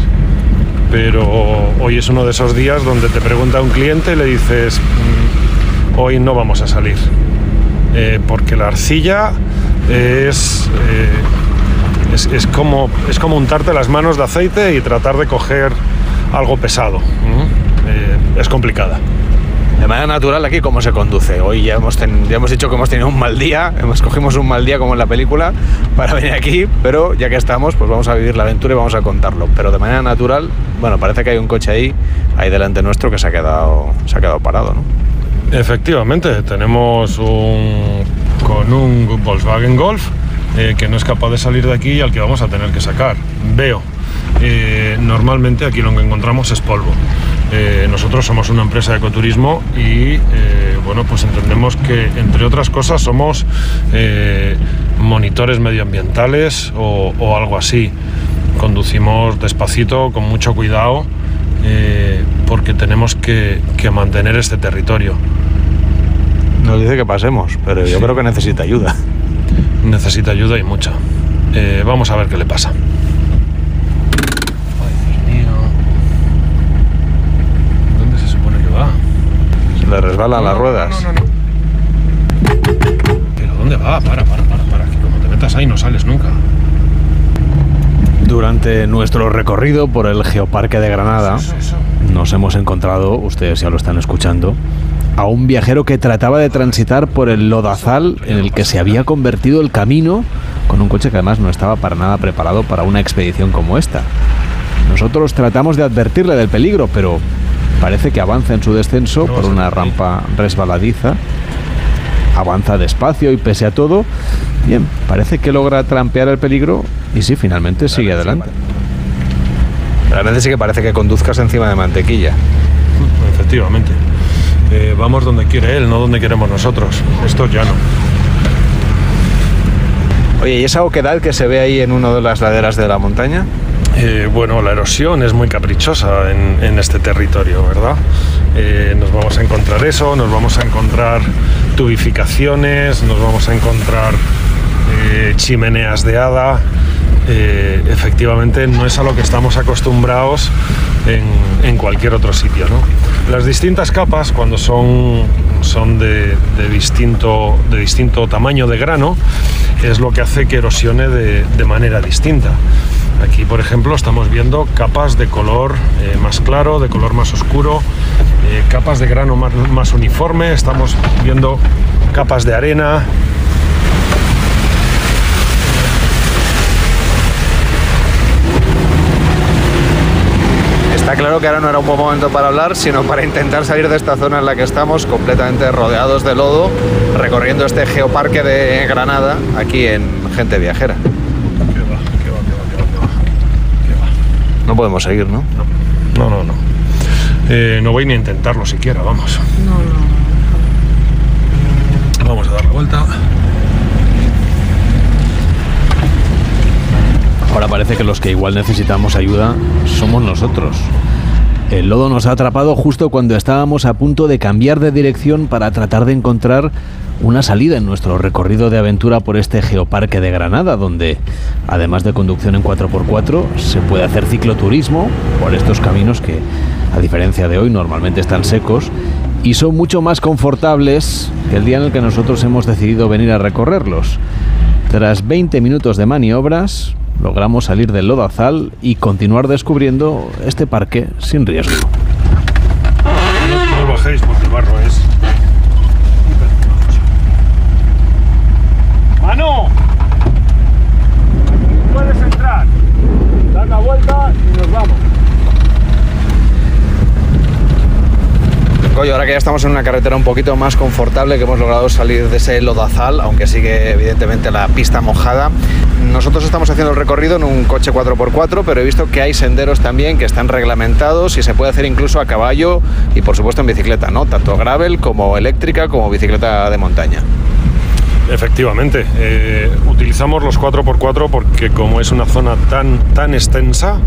pero hoy es uno de esos días donde te pregunta un cliente y le dices, mm, hoy no vamos a salir, eh, porque la arcilla es, eh, es, como, es como untarte las manos de aceite y tratar de coger algo pesado. Eh, es complicada. De manera natural aquí cómo se conduce. Hoy ya hemos, dicho que hemos tenido un mal día, hemos cogimos un mal día como en la película para venir aquí, pero ya que estamos, pues vamos a vivir la aventura y vamos a contarlo. Pero de manera natural, bueno, parece que hay un coche ahí, ahí delante nuestro que se ha quedado, se ha quedado parado, ¿no? Efectivamente, tenemos un con un Volkswagen Golf eh, que no es capaz de salir de aquí y al que vamos a tener que sacar. Veo. Eh, normalmente aquí lo que encontramos es polvo. Eh, nosotros somos una empresa de ecoturismo y bueno, pues entendemos que entre otras cosas somos monitores medioambientales o, algo así. Conducimos despacito, con mucho cuidado, porque tenemos que, mantener este territorio. Nos dice que pasemos, pero yo creo que necesita ayuda. Necesita ayuda y mucha. Eh, vamos a ver qué le pasa. Ay, Dios mío. ¿Dónde se supone que va? Se le resbalan las ruedas. No, no, no. ¿Pero dónde va? Para, para, para, para. Que como te metas ahí no sales nunca. Durante nuestro recorrido por el Geoparque de Granada, nos hemos encontrado, ustedes ya lo están escuchando, a un viajero que trataba de transitar por el lodazal en el que se había convertido el camino con un coche que además no estaba para nada preparado para una expedición como esta. Nosotros tratamos de advertirle del peligro, pero parece que avanza en su descenso por una rampa resbaladiza. Avanza despacio y pese a todo, bien, parece que logra trampear el peligro y sí, finalmente sigue adelante. Realmente sí que parece que conduzcas encima de mantequilla. Efectivamente vamos donde quiere él, no donde queremos nosotros. Esto ya no. Oye, ¿y esa oquedad que se ve ahí en una de las laderas de la montaña? Eh, bueno, la erosión es muy caprichosa en, este territorio, ¿verdad? Eh, nos vamos a encontrar eso, nos vamos a encontrar tubificaciones, nos vamos a encontrar eh, chimeneas de hada. efectivamente, no es a lo que estamos acostumbrados en, cualquier otro sitio. Las distintas capas, cuando son, de distinto tamaño de grano, es lo que hace que erosione de, manera distinta. Aquí, por ejemplo, estamos viendo capas de color eh, más claro, de color más oscuro, eh, capas de grano más, más uniforme, estamos viendo capas de arena, Está claro que ahora no era un buen momento para hablar, sino para intentar salir de esta zona en la que estamos, completamente rodeados de lodo, recorriendo este geoparque de Granada, aquí en Gente Viajera. No podemos seguir, ¿no? No, no, no. Eh, no voy ni a intentarlo siquiera, vamos. No, no. Vamos a dar la vuelta. Ahora parece que los que igual necesitamos ayuda somos nosotros. El lodo nos ha atrapado justo cuando estábamos a punto de cambiar de dirección para tratar de encontrar una salida en nuestro recorrido de aventura por este geoparque de Granada, donde, además de conducción en 4x4, se puede hacer cicloturismo por estos caminos que, a diferencia de hoy, normalmente están secos y son mucho más confortables que el día en el que nosotros hemos decidido venir a recorrerlos. Tras 20 minutos de maniobras, logramos salir del lodazal y continuar descubriendo este parque sin riesgo. No, bajéis porque el barro es... ¡Mano! Puedes entrar. La vuelta y nos vamos. ahora que ya estamos en una carretera un poquito más confortable, que hemos logrado salir de ese lodazal, aunque sigue evidentemente la pista mojada, nosotros estamos haciendo el recorrido en un coche 4x4, pero he visto que hay senderos también que están reglamentados y se puede hacer incluso a caballo y por supuesto en bicicleta, ¿no? Tanto gravel como eléctrica como bicicleta de montaña. Efectivamente, eh, utilizamos los 4x4 porque como es una zona tan, tan extensa,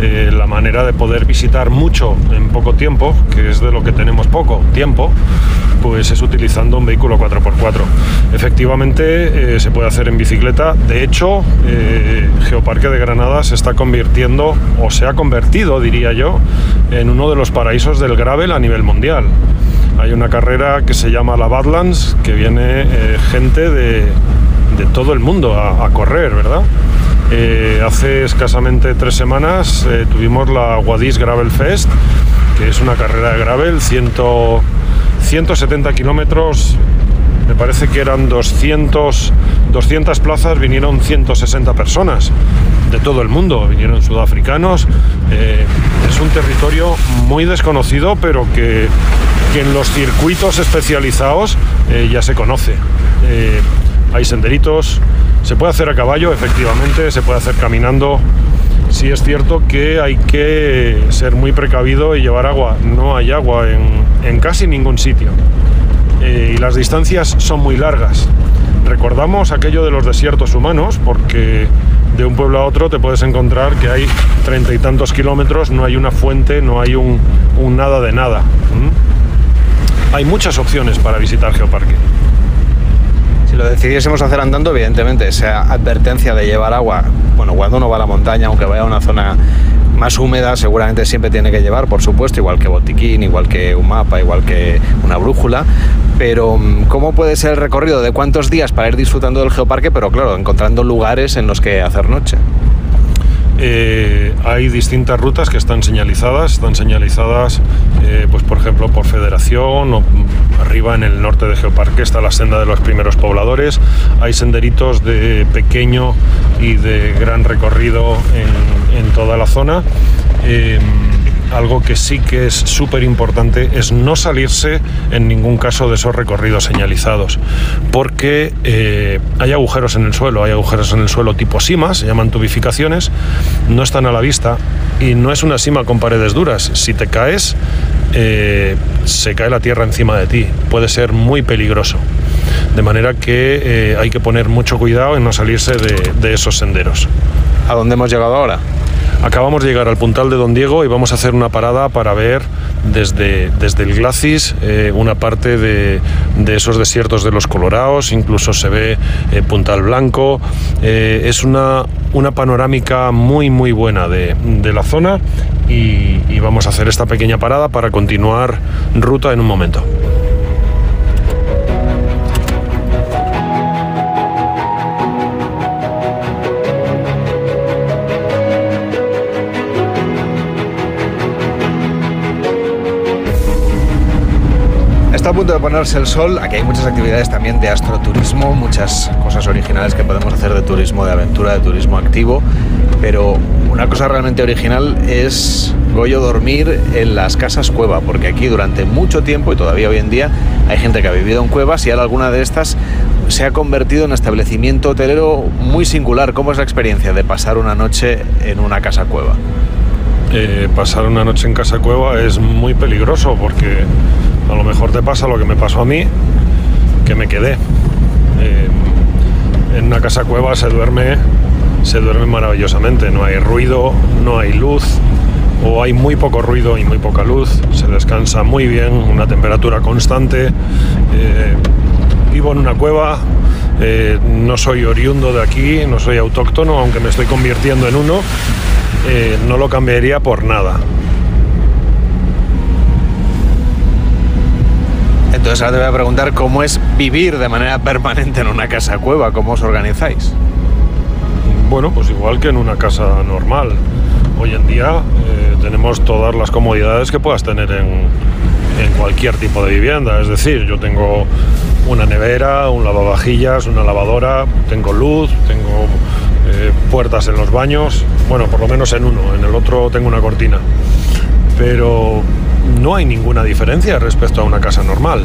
eh, la manera de poder visitar mucho en poco tiempo, que es de lo que tenemos poco tiempo, pues es utilizando un vehículo 4x4. Efectivamente, eh, se puede hacer en bicicleta. De hecho, Geoparque de Granada se está convirtiendo, o se ha convertido, diría yo, en uno de los paraísos del gravel a nivel mundial. Hay una carrera que se llama la Badlands, que viene eh, gente de, todo el mundo a, correr, ¿verdad? Eh, hace escasamente tres semanas eh, tuvimos la Wadis Gravel Fest, que es una carrera de gravel, 100, 170 kilómetros, me parece que eran 200, 200 plazas, vinieron 160 personas de todo el mundo, vinieron sudafricanos. Eh, es un territorio muy desconocido, pero que, que en los circuitos especializados eh, ya se conoce. Eh, hay senderitos, se puede hacer a caballo, efectivamente, se puede hacer caminando. Sí es cierto que hay que ser muy precavido y llevar agua. No hay agua en, en casi ningún sitio. Eh, y las distancias son muy largas. Recordamos aquello de los desiertos humanos, porque de un pueblo a otro te puedes encontrar que hay treinta y tantos kilómetros, no hay una fuente, no hay un, nada de nada. Hay muchas opciones para visitar Geoparque. Si lo decidiésemos hacer andando, evidentemente, esa advertencia de llevar agua, bueno, cuando uno va a la montaña, aunque vaya a una zona más húmeda, seguramente siempre tiene que llevar, por supuesto, igual que botiquín, igual que un mapa, igual que una brújula. Pero, mm, ¿cómo puede ser el recorrido de cuántos días para ir disfrutando del geoparque? Pero claro, encontrando lugares en los que hacer noche. Eh, hay distintas rutas que están señalizadas, están señalizadas, eh, pues por ejemplo, por Federación o arriba en el norte de Geoparque está la senda de los primeros pobladores. Hay senderitos de pequeño y de gran recorrido en, toda la zona. Eh, algo que sí que es súper importante es no salirse en ningún caso de esos recorridos señalizados, porque eh, hay agujeros en el suelo, hay agujeros en el suelo tipo simas, se llaman tubificaciones, no están a la vista y no es una sima con paredes duras. Si te caes, eh, se cae la tierra encima de ti, puede ser muy peligroso. De manera que eh, hay que poner mucho cuidado en no salirse de, de esos senderos. ¿A dónde hemos llegado ahora? Acabamos de llegar al puntal de Don Diego y vamos a hacer una parada para ver desde, desde el Glacis eh, una parte de, de, esos desiertos de los Colorados, incluso se ve eh, Puntal Blanco. Eh, es una, una panorámica muy muy buena de, de la zona y, y vamos a hacer esta pequeña parada para continuar ruta en un momento. Punto de ponerse el sol. Aquí hay muchas actividades también de astroturismo, muchas cosas originales que podemos hacer de turismo de aventura, de turismo activo. Pero una cosa realmente original es, Goyo, dormir en las casas cueva, porque aquí durante mucho tiempo y todavía hoy en día hay gente que ha vivido en cuevas y ahora alguna de estas se ha convertido en establecimiento hotelero muy singular. ¿Cómo es la experiencia de pasar una noche en una casa cueva? Eh, pasar una noche en casa cueva es muy peligroso porque a lo mejor te pasa lo que me pasó a mí, que me quedé. Eh, en una casa cueva se duerme, se duerme maravillosamente, no hay ruido, no hay luz, o hay muy poco ruido y muy poca luz, se descansa muy bien, una temperatura constante. Eh, vivo en una cueva, eh, no soy oriundo de aquí, no soy autóctono, aunque me estoy convirtiendo en uno, no lo cambiaría por nada. Entonces ahora te voy a preguntar cómo es vivir de manera permanente en una casa cueva, cómo os organizáis. Bueno, pues igual que en una casa normal. Hoy en día eh, tenemos todas las comodidades que puedas tener en, cualquier tipo de vivienda. Es decir, yo tengo una nevera, un lavavajillas, una lavadora, tengo luz, tengo eh, puertas en los baños. Bueno, por lo menos en uno, en el otro tengo una cortina. Pero no hay ninguna diferencia respecto a una casa normal.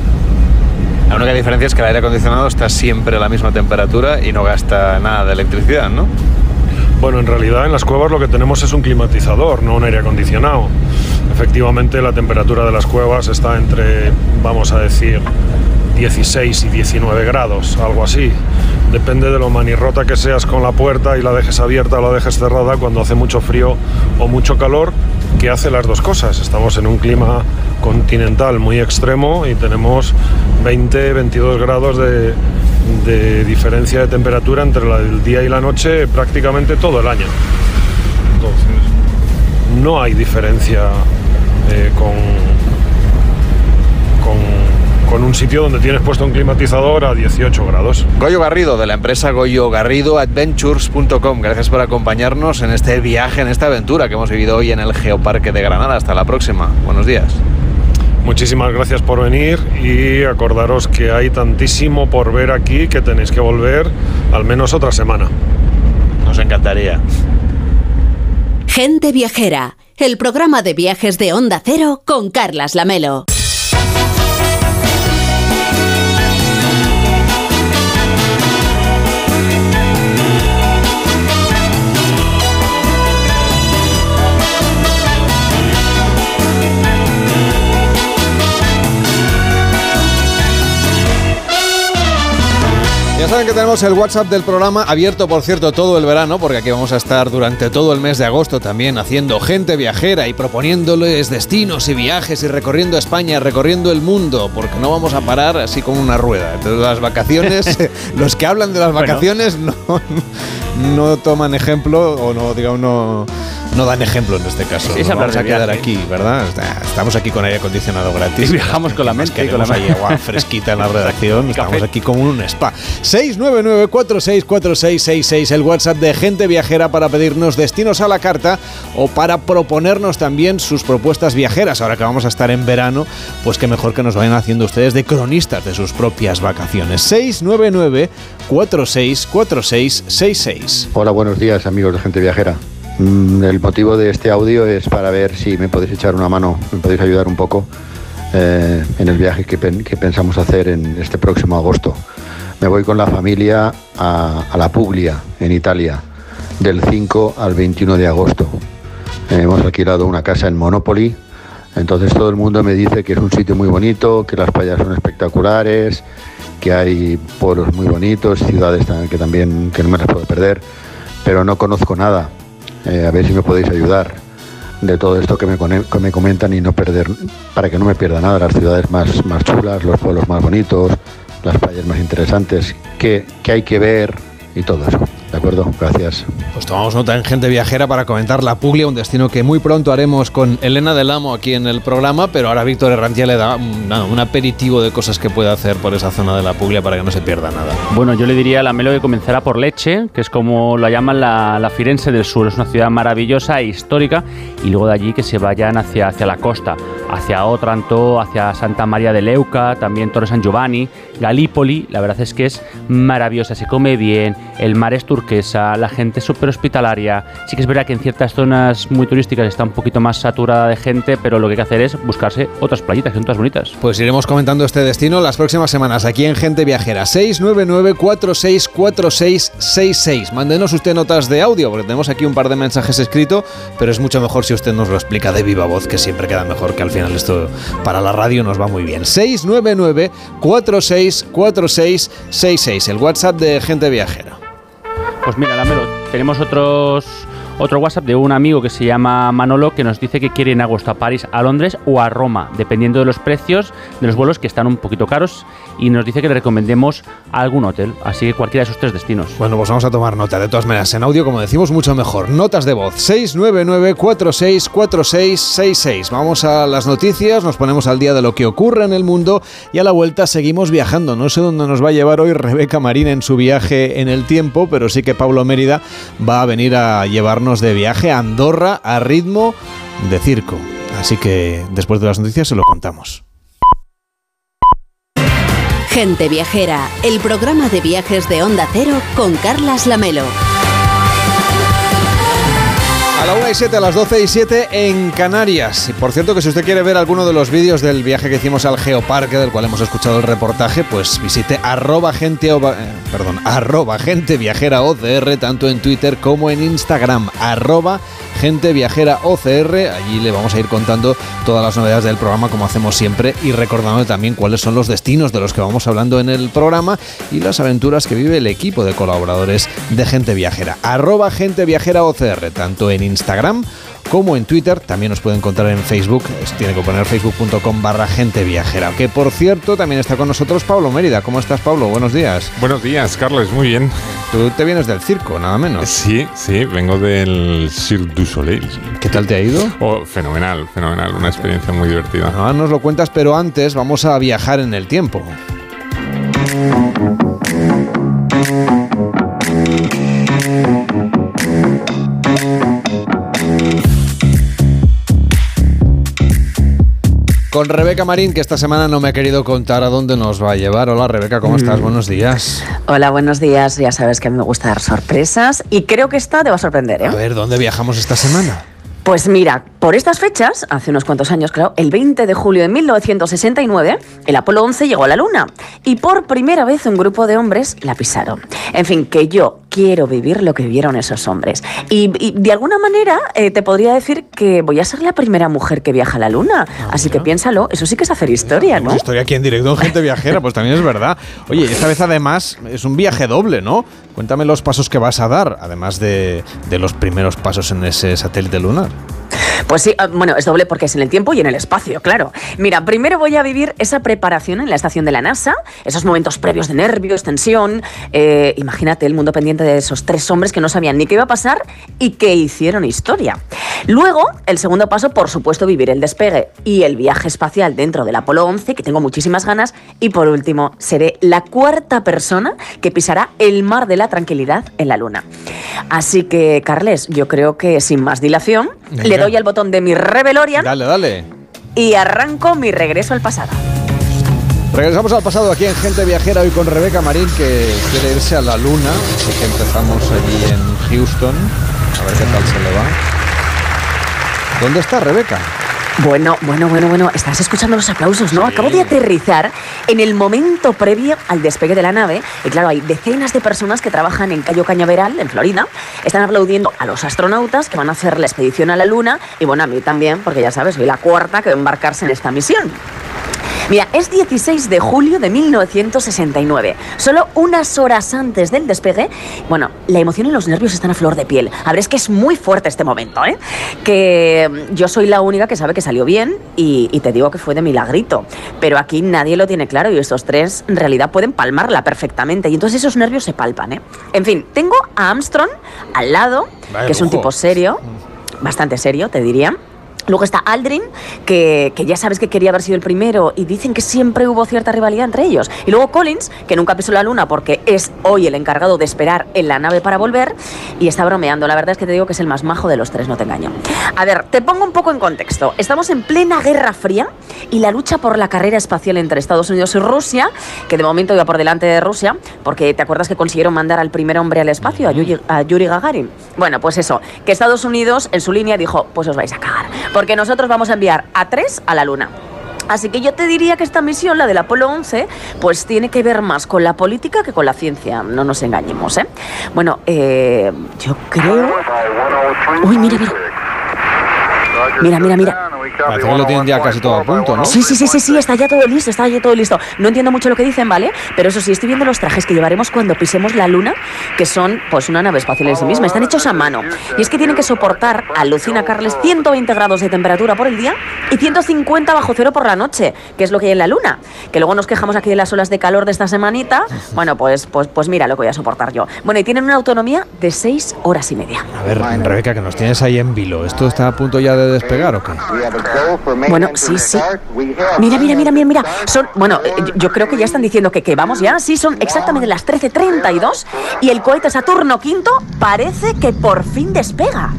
La única diferencia es que el aire acondicionado está siempre a la misma temperatura y no gasta nada de electricidad, ¿no? Bueno, en realidad en las cuevas lo que tenemos es un climatizador, no un aire acondicionado. Efectivamente, la temperatura de las cuevas está entre, vamos a decir, 16 y 19 grados, algo así. Depende de lo manirrota que seas con la puerta y la dejes abierta o la dejes cerrada cuando hace mucho frío o mucho calor, que hace las dos cosas. Estamos en un clima continental muy extremo y tenemos 20, 22 grados de, diferencia de temperatura entre el día y la noche prácticamente todo el año. Entonces, no hay diferencia eh, con, con, un sitio donde tienes puesto un climatizador a 18 grados. Goyo Garrido, de la empresa Goyo Garrido Adventures.com. Gracias por acompañarnos en este viaje, en esta aventura que hemos vivido hoy en el Geoparque de Granada. Hasta la próxima. Buenos días. Muchísimas gracias por venir y acordaros que hay tantísimo por ver aquí que tenéis que volver al menos otra semana. Nos encantaría. Gente Viajera, el programa de viajes de Onda Cero con Carlas Lamelo. Saben que tenemos el WhatsApp del programa abierto, por cierto, todo el verano, porque aquí vamos a estar durante todo el mes de agosto también haciendo gente viajera y proponiéndoles destinos y viajes y recorriendo España, recorriendo el mundo, porque no vamos a parar así como una rueda. Entonces las vacaciones, los que hablan de las vacaciones no, no toman ejemplo o no, digamos, no, no dan ejemplo en este caso. Sí, es Nos hablar vamos a quedar aquí, ¿verdad? Estamos aquí con aire acondicionado gratis. Y viajamos con la mente y con la mente. agua fresquita en la redacción. Y Estamos aquí como un spa. 699-464666, el WhatsApp de Gente Viajera para pedirnos destinos a la carta o para proponernos también sus propuestas viajeras. Ahora que vamos a estar en verano, pues qué mejor que nos vayan haciendo ustedes de cronistas de sus propias vacaciones. 699-464666. Hola, buenos días amigos de Gente Viajera. Mm, El motivo de este audio es para ver si me podéis echar una mano, me podéis ayudar un poco eh, en el viaje que, pen- que pensamos hacer en este próximo agosto. Me voy con la familia a, la Puglia, en Italia, del 5 al 21 de agosto. Hemos alquilado una casa en Monopoly, entonces todo el mundo me dice que es un sitio muy bonito, que las playas son espectaculares, que hay pueblos muy bonitos, ciudades que también que no me las puedo perder, pero no conozco nada. Eh, a ver si me podéis ayudar de todo esto que me, que me comentan y no perder, para que no me pierda nada, las ciudades más, más chulas, los pueblos más bonitos, las playas más interesantes, qué, qué hay que ver y todo eso. ¿De acuerdo? Gracias. Pues tomamos nota en Gente Viajera para comentar la Puglia, un destino que muy pronto haremos con Elena del Amo aquí en el programa, pero ahora Víctor Herrantia le da un, aperitivo de cosas que puede hacer por esa zona de la Puglia para que no se pierda nada. Bueno, yo le diría a la Melo que comenzara por Leche, que es como la llaman la, la Firenze del Sur. Es una ciudad maravillosa e histórica. Y luego de allí que se vayan hacia, hacia la costa, hacia Otranto, hacia Santa María de Leuca, también Torre San Giovanni, Galípoli. La verdad es que es maravillosa, se come bien, el mar es turquesa, la gente es súper hospitalaria. Sí que es verdad que en ciertas zonas muy turísticas está un poquito más saturada de gente, pero lo que hay que hacer es buscarse otras playitas que son todas bonitas. Pues iremos comentando este destino las próximas semanas aquí en Gente Viajera. 699-464666. Mándenos usted notas de audio, porque tenemos aquí un par de mensajes escritos, pero es mucho mejor si usted nos lo explica de viva voz, que siempre queda mejor, que al final esto para la radio nos va muy bien. 699-464666, el WhatsApp de Gente Viajera. Pues mira, Lamelo, tenemos otros otro WhatsApp de un amigo que se llama Manolo que nos dice que quiere en agosto a París, a Londres o a Roma, dependiendo de los precios de los vuelos que están un poquito caros y nos dice que le recomendemos algún hotel, así que cualquiera de esos tres destinos. Bueno, pues vamos a tomar nota. De todas maneras, en audio, como decimos, mucho mejor. Notas de voz. 699-464666. Vamos a las noticias, nos ponemos al día de lo que ocurre en el mundo y a la vuelta seguimos viajando. No sé dónde nos va a llevar hoy Rebeca Marín en su viaje en el tiempo, pero sí que Pablo Mérida va a venir a llevarnos de viaje a Andorra a ritmo de circo. Así que después de las noticias se lo contamos. Gente Viajera, el programa de viajes de Onda Cero con Carlas Lamelo. A la 1 y 7, a las 12 y 7 en Canarias. Y por cierto que si usted quiere ver alguno de los vídeos del viaje que hicimos al Geoparque, del cual hemos escuchado el reportaje, pues visite arroba gente, eh, arroba gente viajera OCR, tanto en Twitter como en Instagram, arroba gente viajera OCR. Allí le vamos a ir contando todas las novedades del programa como hacemos siempre y recordando también cuáles son los destinos de los que vamos hablando en el programa y las aventuras que vive el equipo de colaboradores de Gente Viajera. Gente Viajera OCR, tanto en Instagram como en Twitter. También nos puede encontrar en Facebook. Tiene que poner facebook.com barra Gente Viajera. Que por cierto, también está con nosotros Pablo Mérida. ¿Cómo estás, Pablo? Buenos días. Buenos días, Carlos, muy bien. Tú te vienes del circo, nada menos. Sí, sí, vengo del Cirque du Soleil. ¿Qué tal te ha ido? Oh, fenomenal, fenomenal, una experiencia muy divertida. Ahora nos lo cuentas, pero antes vamos a viajar en el tiempo. Con Rebeca Marín, que esta semana no me ha querido contar a dónde nos va a llevar. Hola Rebeca, ¿cómo estás? Mm. Buenos días. Hola, buenos días. Ya sabes que a mí me gusta dar sorpresas y creo que esta te va a sorprender. ¿eh? A ver, ¿dónde viajamos esta semana? Pues mira, por estas fechas, hace unos cuantos años, claro, el 20 de julio de 1969, el Apolo 11 llegó a la Luna y por primera vez un grupo de hombres la pisaron. En fin, que yo quiero vivir lo que vivieron esos hombres. Y, y de alguna manera eh, te podría decir que voy a ser la primera mujer que viaja a la Luna. Así que piénsalo, eso sí que es hacer historia, ¿no? Estoy aquí en directo en Gente Viajera, pues también es verdad. Oye, esta vez además es un viaje doble, ¿no? Cuéntame los pasos que vas a dar, además de, de los primeros pasos en ese satélite lunar. Pues sí, ah, bueno, es doble porque es en el tiempo y en el espacio, claro. Mira, primero voy a vivir esa preparación en la estación de la NASA, esos momentos previos de nervios, tensión. eh, imagínate el mundo pendiente de esos tres hombres que no sabían ni qué iba a pasar y que hicieron historia. Luego, el segundo paso, por supuesto, vivir el despegue y el viaje espacial dentro del Apolo 11, que tengo muchísimas ganas. Y por último, seré la cuarta persona que pisará el mar de la tranquilidad en la Luna. Así que, Carles, yo creo que sin más dilación, Venga. le doy al botón de mi Revelorian Dale, dale. y arranco mi regreso al pasado. Regresamos al pasado aquí en Gente Viajera hoy con Rebeca Marín que quiere irse a la luna. Así que empezamos allí en Houston. A ver qué tal se le va. ¿Dónde está Rebeca? Bueno, bueno, bueno, bueno, estás escuchando los aplausos, ¿no? Acabo de aterrizar en el momento previo al despegue de la nave. Y claro, hay decenas de personas que trabajan en Cayo Cañaveral, en Florida. Están aplaudiendo a los astronautas que van a hacer la expedición a la Luna. Y bueno, a mí también, porque ya sabes, soy la cuarta que va a embarcarse en esta misión. Mira, es 16 de julio de 1969. Solo unas horas antes del despegue. Bueno, la emoción y los nervios están a flor de piel. A ver, es que es muy fuerte este momento, ¿eh? Que mm, yo soy la única que sabe que salió bien y, y te digo que fue de milagrito. Pero aquí nadie lo tiene claro y estos tres en realidad pueden palmarla perfectamente. Y entonces esos nervios se palpan, ¿eh? En fin, tengo a Armstrong al lado, Vaya que es un lujo. tipo serio, bastante serio, te diría. Luego está Aldrin, que, que ya sabes que quería haber sido el primero y dicen que siempre hubo cierta rivalidad entre ellos. Y luego Collins, que nunca pisó la luna porque es hoy el encargado de esperar en la nave para volver y está bromeando. La verdad es que te digo que es el más majo de los tres, no te engaño. A ver, te pongo un poco en contexto. Estamos en plena Guerra Fría y la lucha por la carrera espacial entre Estados Unidos y Rusia, que de momento iba por delante de Rusia, porque te acuerdas que consiguieron mandar al primer hombre al espacio, a Yuri, a Yuri Gagarin. Bueno, pues eso, que Estados Unidos en su línea dijo, pues os vais a cagar, porque nosotros vamos a enviar a tres a la Luna. Así que yo te diría que esta misión, la del Apolo 11, pues tiene que ver más con la política que con la ciencia, no nos engañemos, ¿eh? Bueno, eh, yo creo... Uy, mira, mira. Mira, mira, mira. Parece que lo tienen ya casi todo a punto, ¿no? Sí, sí, sí, sí, sí, está ya todo listo, está ya todo listo. No entiendo mucho lo que dicen, ¿vale? Pero eso sí, estoy viendo los trajes que llevaremos cuando pisemos la luna, que son pues una nave espacial en sí misma. Están hechos a mano. Y es que tienen que soportar, alucina Carles, 120 grados de temperatura por el día y 150 bajo cero por la noche, que es lo que hay en la luna. Que luego nos quejamos aquí de las olas de calor de esta semanita. Bueno, pues, pues, pues mira lo que voy a soportar yo. Bueno, y tienen una autonomía de 6 horas y media. A ver, Rebeca, que nos tienes ahí en vilo. ¿Esto está a punto ya de despegar o qué? Bueno, sí, sí. Mira, mira, mira, mira, mira. Son, bueno, eh, yo- yo creo que ya están diciendo que, que vamos ya. Sí, son exactamente las 13.32 y el cohete Saturno V parece que por fin despega.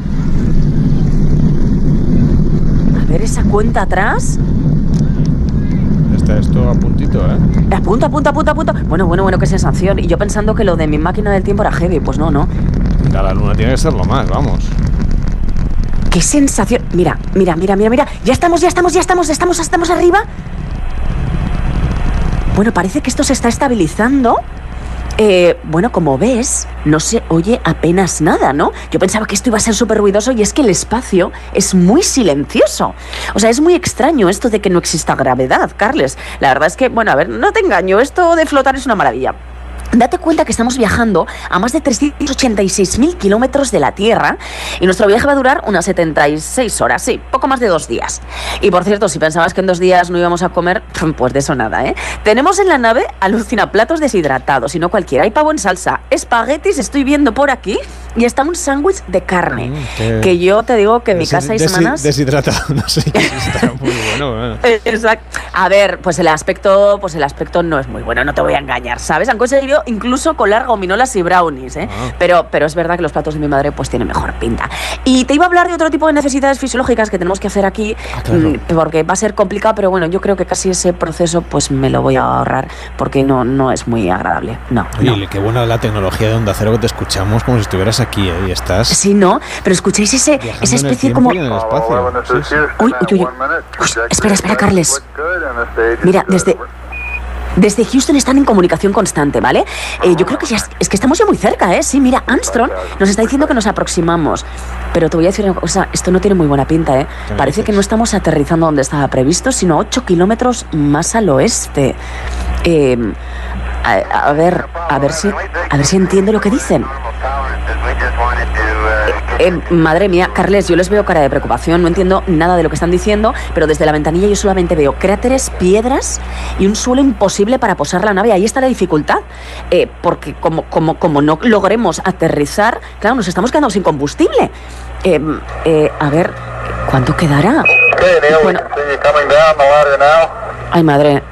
A ver esa cuenta atrás. Está esto a puntito, ¿eh? Apunta, apunta, apunta, apunta. Bueno, bueno, bueno, qué sensación. Y yo pensando que lo de mi máquina del tiempo era heavy. Pues no, no. A la luna tiene que ser lo más, vamos. Qué sensación. Mira, mira, mira, mira, mira. Ya estamos, ya estamos, ya estamos, estamos, estamos arriba. Bueno, parece que esto se está estabilizando. Eh, bueno, como ves, no se oye apenas nada, ¿no? Yo pensaba que esto iba a ser súper ruidoso y es que el espacio es muy silencioso. O sea, es muy extraño esto de que no exista gravedad, Carles. La verdad es que, bueno, a ver, no te engaño, esto de flotar es una maravilla. Date cuenta que estamos viajando a más de 386.000 kilómetros de la Tierra y nuestro viaje va a durar unas 76 horas, sí, poco más de dos días. Y por cierto, si pensabas que en dos días no íbamos a comer, pues de eso nada, ¿eh? Tenemos en la nave, alucina, platos deshidratados y no cualquiera. Hay pavo en salsa, espaguetis, estoy viendo por aquí, y está un sándwich de carne. qué- que yo te digo que en mi casa hay semanas... Deshidratado, no sé está muy bueno. bueno, bueno. Exacto. A ver, pues el aspecto, pues el aspecto no es muy bueno, no te voy a engañar, ¿sabes? Han conseguido incluso colar gominolas y brownies, ¿eh? Ah. Pero, pero es verdad que los platos de mi madre pues tienen mejor pinta. Y te iba a hablar de otro tipo de necesidades fisiológicas que tenemos que hacer aquí, claro. mm, porque va a ser complicado, pero bueno, yo creo que casi ese proceso pues me lo voy a ahorrar porque no, no es muy agradable. No. Oye, qué buena la tecnología de Onda Cero que te escuchamos como si estuvieras aquí ¿eh? y estás. Sí, ¿no? Pero escucháis ese, viajando esa especie como... y en el espacio. Sí, sí. Uy, uy, uy, uy. Uy, espera, espera, Carles. Mira, desde, desde Houston están en comunicación constante, ¿vale? Eh, yo creo que ya es, es que estamos ya muy cerca, ¿eh? Sí, mira, Armstrong nos está diciendo que nos aproximamos. Pero te voy a decir una cosa, esto no tiene muy buena pinta, ¿eh? ¿Qué me Parece dices? que no estamos aterrizando donde estaba previsto, sino 8 kilómetros más al oeste. Eh, a, a ver, a ver si, a ver si entiendo lo que dicen. Eh, madre mía, Carles, yo les veo cara de preocupación, no entiendo nada de lo que están diciendo, pero desde la ventanilla yo solamente veo cráteres, piedras y un suelo imposible para posar la nave. Ahí está la dificultad, Eh, porque como, como, como no logremos aterrizar, claro, nos estamos quedando sin combustible. Eh, eh, a ver, ¿cuánto quedará? Bueno, ay madre.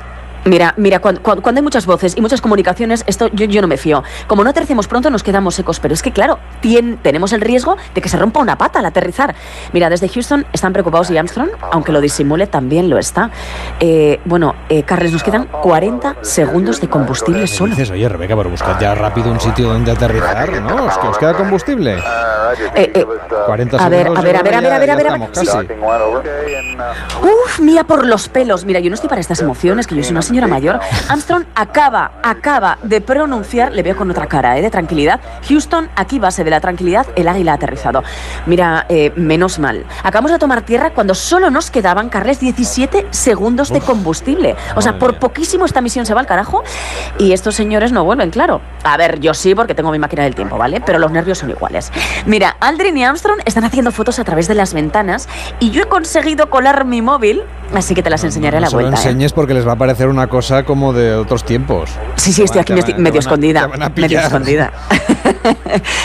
Mira, mira, cuando, cuando- cuando hay muchas voces y muchas comunicaciones, esto yo, yo no me fío. Como no aterricemos pronto, nos quedamos secos, pero es que, claro, tien- tenemos el riesgo de que se rompa una pata al aterrizar. Mira, desde Houston están preocupados y Armstrong, aunque lo disimule, también lo está. Eh, bueno, eh, Carles, nos quedan 40 segundos de combustible ¿Qué solo. dices? Oye, Rebeca, pero buscad ya rápido un sitio donde aterrizar, ¿no? Es que os queda combustible. Eh, eh, 40 a ver, segundos. a ver, a ver, a ver, a ver, a ver, a ver. Sí. Uf, mira por los pelos. Mira, yo no estoy para estas emociones, que yo soy una señora mayor. Armstrong acaba, acaba de pronunciar, le veo con otra cara, ¿eh? de tranquilidad. Houston, aquí base de la tranquilidad, el águila ha aterrizado. Mira, eh, menos mal. Acabamos de tomar tierra cuando solo nos quedaban, Carles, 17 segundos de combustible. O sea, por poquísimo esta misión se va al carajo y estos señores no vuelven, claro. A ver, yo sí, porque tengo mi máquina del tiempo, ¿vale? Pero los nervios son iguales. Mira, Aldrin y Armstrong están haciendo fotos a través de las ventanas y yo he conseguido colar mi móvil, así que te las enseñaré a No la vuelta. ¿eh? enseñes porque les va a parecer una cosa como de otros tiempos. Sí, sí, estoy aquí medio, medio escondida. medio escondida.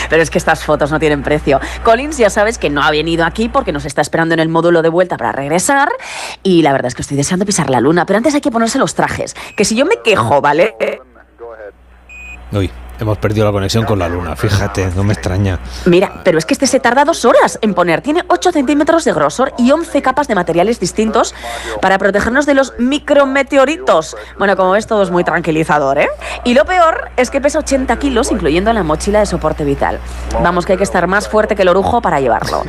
Pero es que estas fotos no tienen precio. Collins, ya sabes que no ha venido aquí porque nos está esperando en el módulo de vuelta para regresar. Y la verdad es que estoy deseando pisar la luna. Pero antes hay que ponerse los trajes. Que si yo me quejo, ¿vale? Uy, hemos perdido la conexión con la luna, fíjate, no me extraña. Mira, pero es que este se tarda dos horas en poner. Tiene 8 centímetros de grosor y 11 capas de materiales distintos para protegernos de los micrometeoritos. Bueno, como ves, todo es muy tranquilizador, ¿eh? Y lo peor es que pesa 80 kilos, incluyendo la mochila de soporte vital. Vamos, que hay que estar más fuerte que el orujo para llevarlo.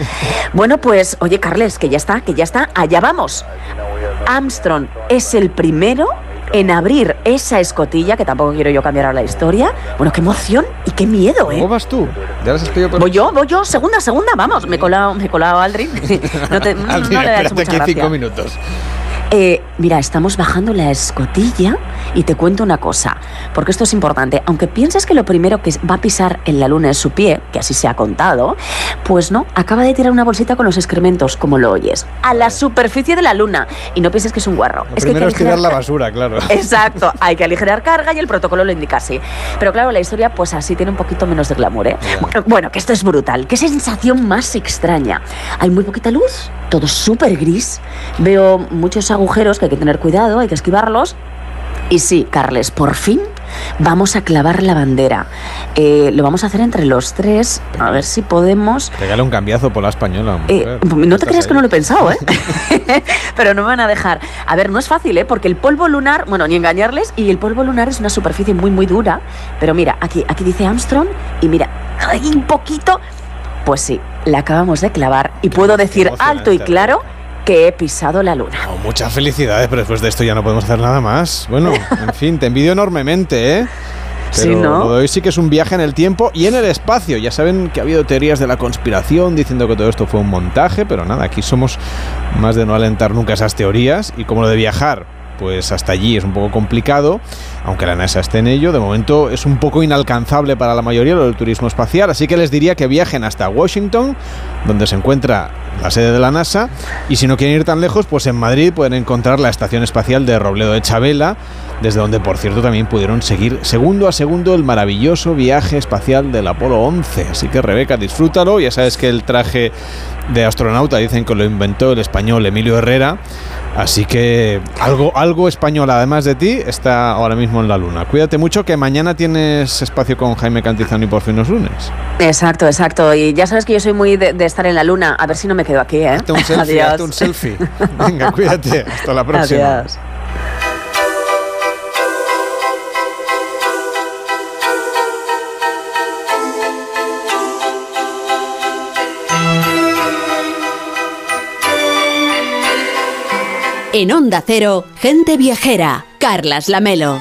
Bueno, pues, oye, Carles, que ya está, que ya está, allá vamos. Armstrong es el primero en abrir esa escotilla, que tampoco quiero yo cambiar ahora la historia. Bueno, qué emoción y qué miedo, ¿eh? ¿Cómo vas tú? ¿Ya las estoy yo Voy yo, voy yo, segunda, segunda, vamos, me he colado, me he colado a Aldrin. No, te, no, no Aldrin, le espérate mucha gracia. cinco minutos. Eh, mira, estamos bajando la escotilla y te cuento una cosa, porque esto es importante. Aunque pienses que lo primero que va a pisar en la luna es su pie, que así se ha contado, pues no, acaba de tirar una bolsita con los excrementos, como lo oyes, a la superficie de la luna. Y no pienses que es un guarro. Lo es que hay que primero es tirar la aligerar- basura, claro. Exacto, hay que aligerar carga y el protocolo lo indica así. Pero claro, la historia pues así tiene un poquito menos de glamour, ¿eh? Bueno, que esto es brutal. Qué sensación más extraña. Hay muy poquita luz, todo súper gris. Veo muchos agujeros que hay que tener cuidado, hay que esquivarlos. Y sí, Carles, por fin vamos a clavar la bandera. Eh, lo vamos a hacer entre los tres, a ver si podemos... Pégale un cambiazo por la española. Eh, no te creas que ahí. no lo he pensado, ¿eh? Pero no me van a dejar. A ver, no es fácil, ¿eh? Porque el polvo lunar, bueno, ni engañarles, y el polvo lunar es una superficie muy, muy dura. Pero mira, aquí, aquí dice Armstrong, y mira, hay un poquito. Pues sí, la acabamos de clavar, y puedo decir alto y claro que he pisado la luna. Oh, muchas felicidades, pero después de esto ya no podemos hacer nada más. Bueno, en fin, te envidio enormemente, ¿eh? Pero Sí, ¿no? lo de hoy sí que es un viaje en el tiempo y en el espacio. Ya saben que ha habido teorías de la conspiración diciendo que todo esto fue un montaje, pero nada, aquí somos más de no alentar nunca esas teorías. Y como lo de viajar, pues hasta allí es un poco complicado, aunque la NASA esté en ello. De momento es un poco inalcanzable para la mayoría lo del turismo espacial, así que les diría que viajen hasta Washington, donde se encuentra la sede de la NASA, y si no quieren ir tan lejos, pues en Madrid pueden encontrar la Estación Espacial de Robledo de Chabela, desde donde, por cierto, también pudieron seguir segundo a segundo el maravilloso viaje espacial del Apolo 11. Así que, Rebeca, disfrútalo. Ya sabes que el traje de astronauta dicen que lo inventó el español Emilio Herrera. Así que algo, algo español, además de ti, está ahora mismo en la luna. Cuídate mucho que mañana tienes espacio con Jaime Cantizano y por fin los lunes. Exacto, exacto. Y ya sabes que yo soy muy de, de estar en la luna. A ver si no me quedo aquí, ¿eh? Hazte un selfie, hazte un selfie. Venga, cuídate. Hasta la próxima. Adiós. En Onda Cero, gente viajera. Carlas Lamelo.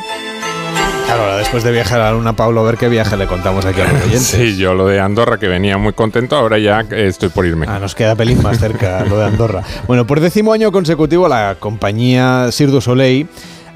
Claro, ahora después de viajar a la luna, Pablo, a ver qué viaje le contamos aquí a los oyentes. Sí, yo lo de Andorra, que venía muy contento, ahora ya estoy por irme. Ah, nos queda pelín más cerca lo de Andorra. Bueno, por décimo año consecutivo, la compañía Cirque du Soleil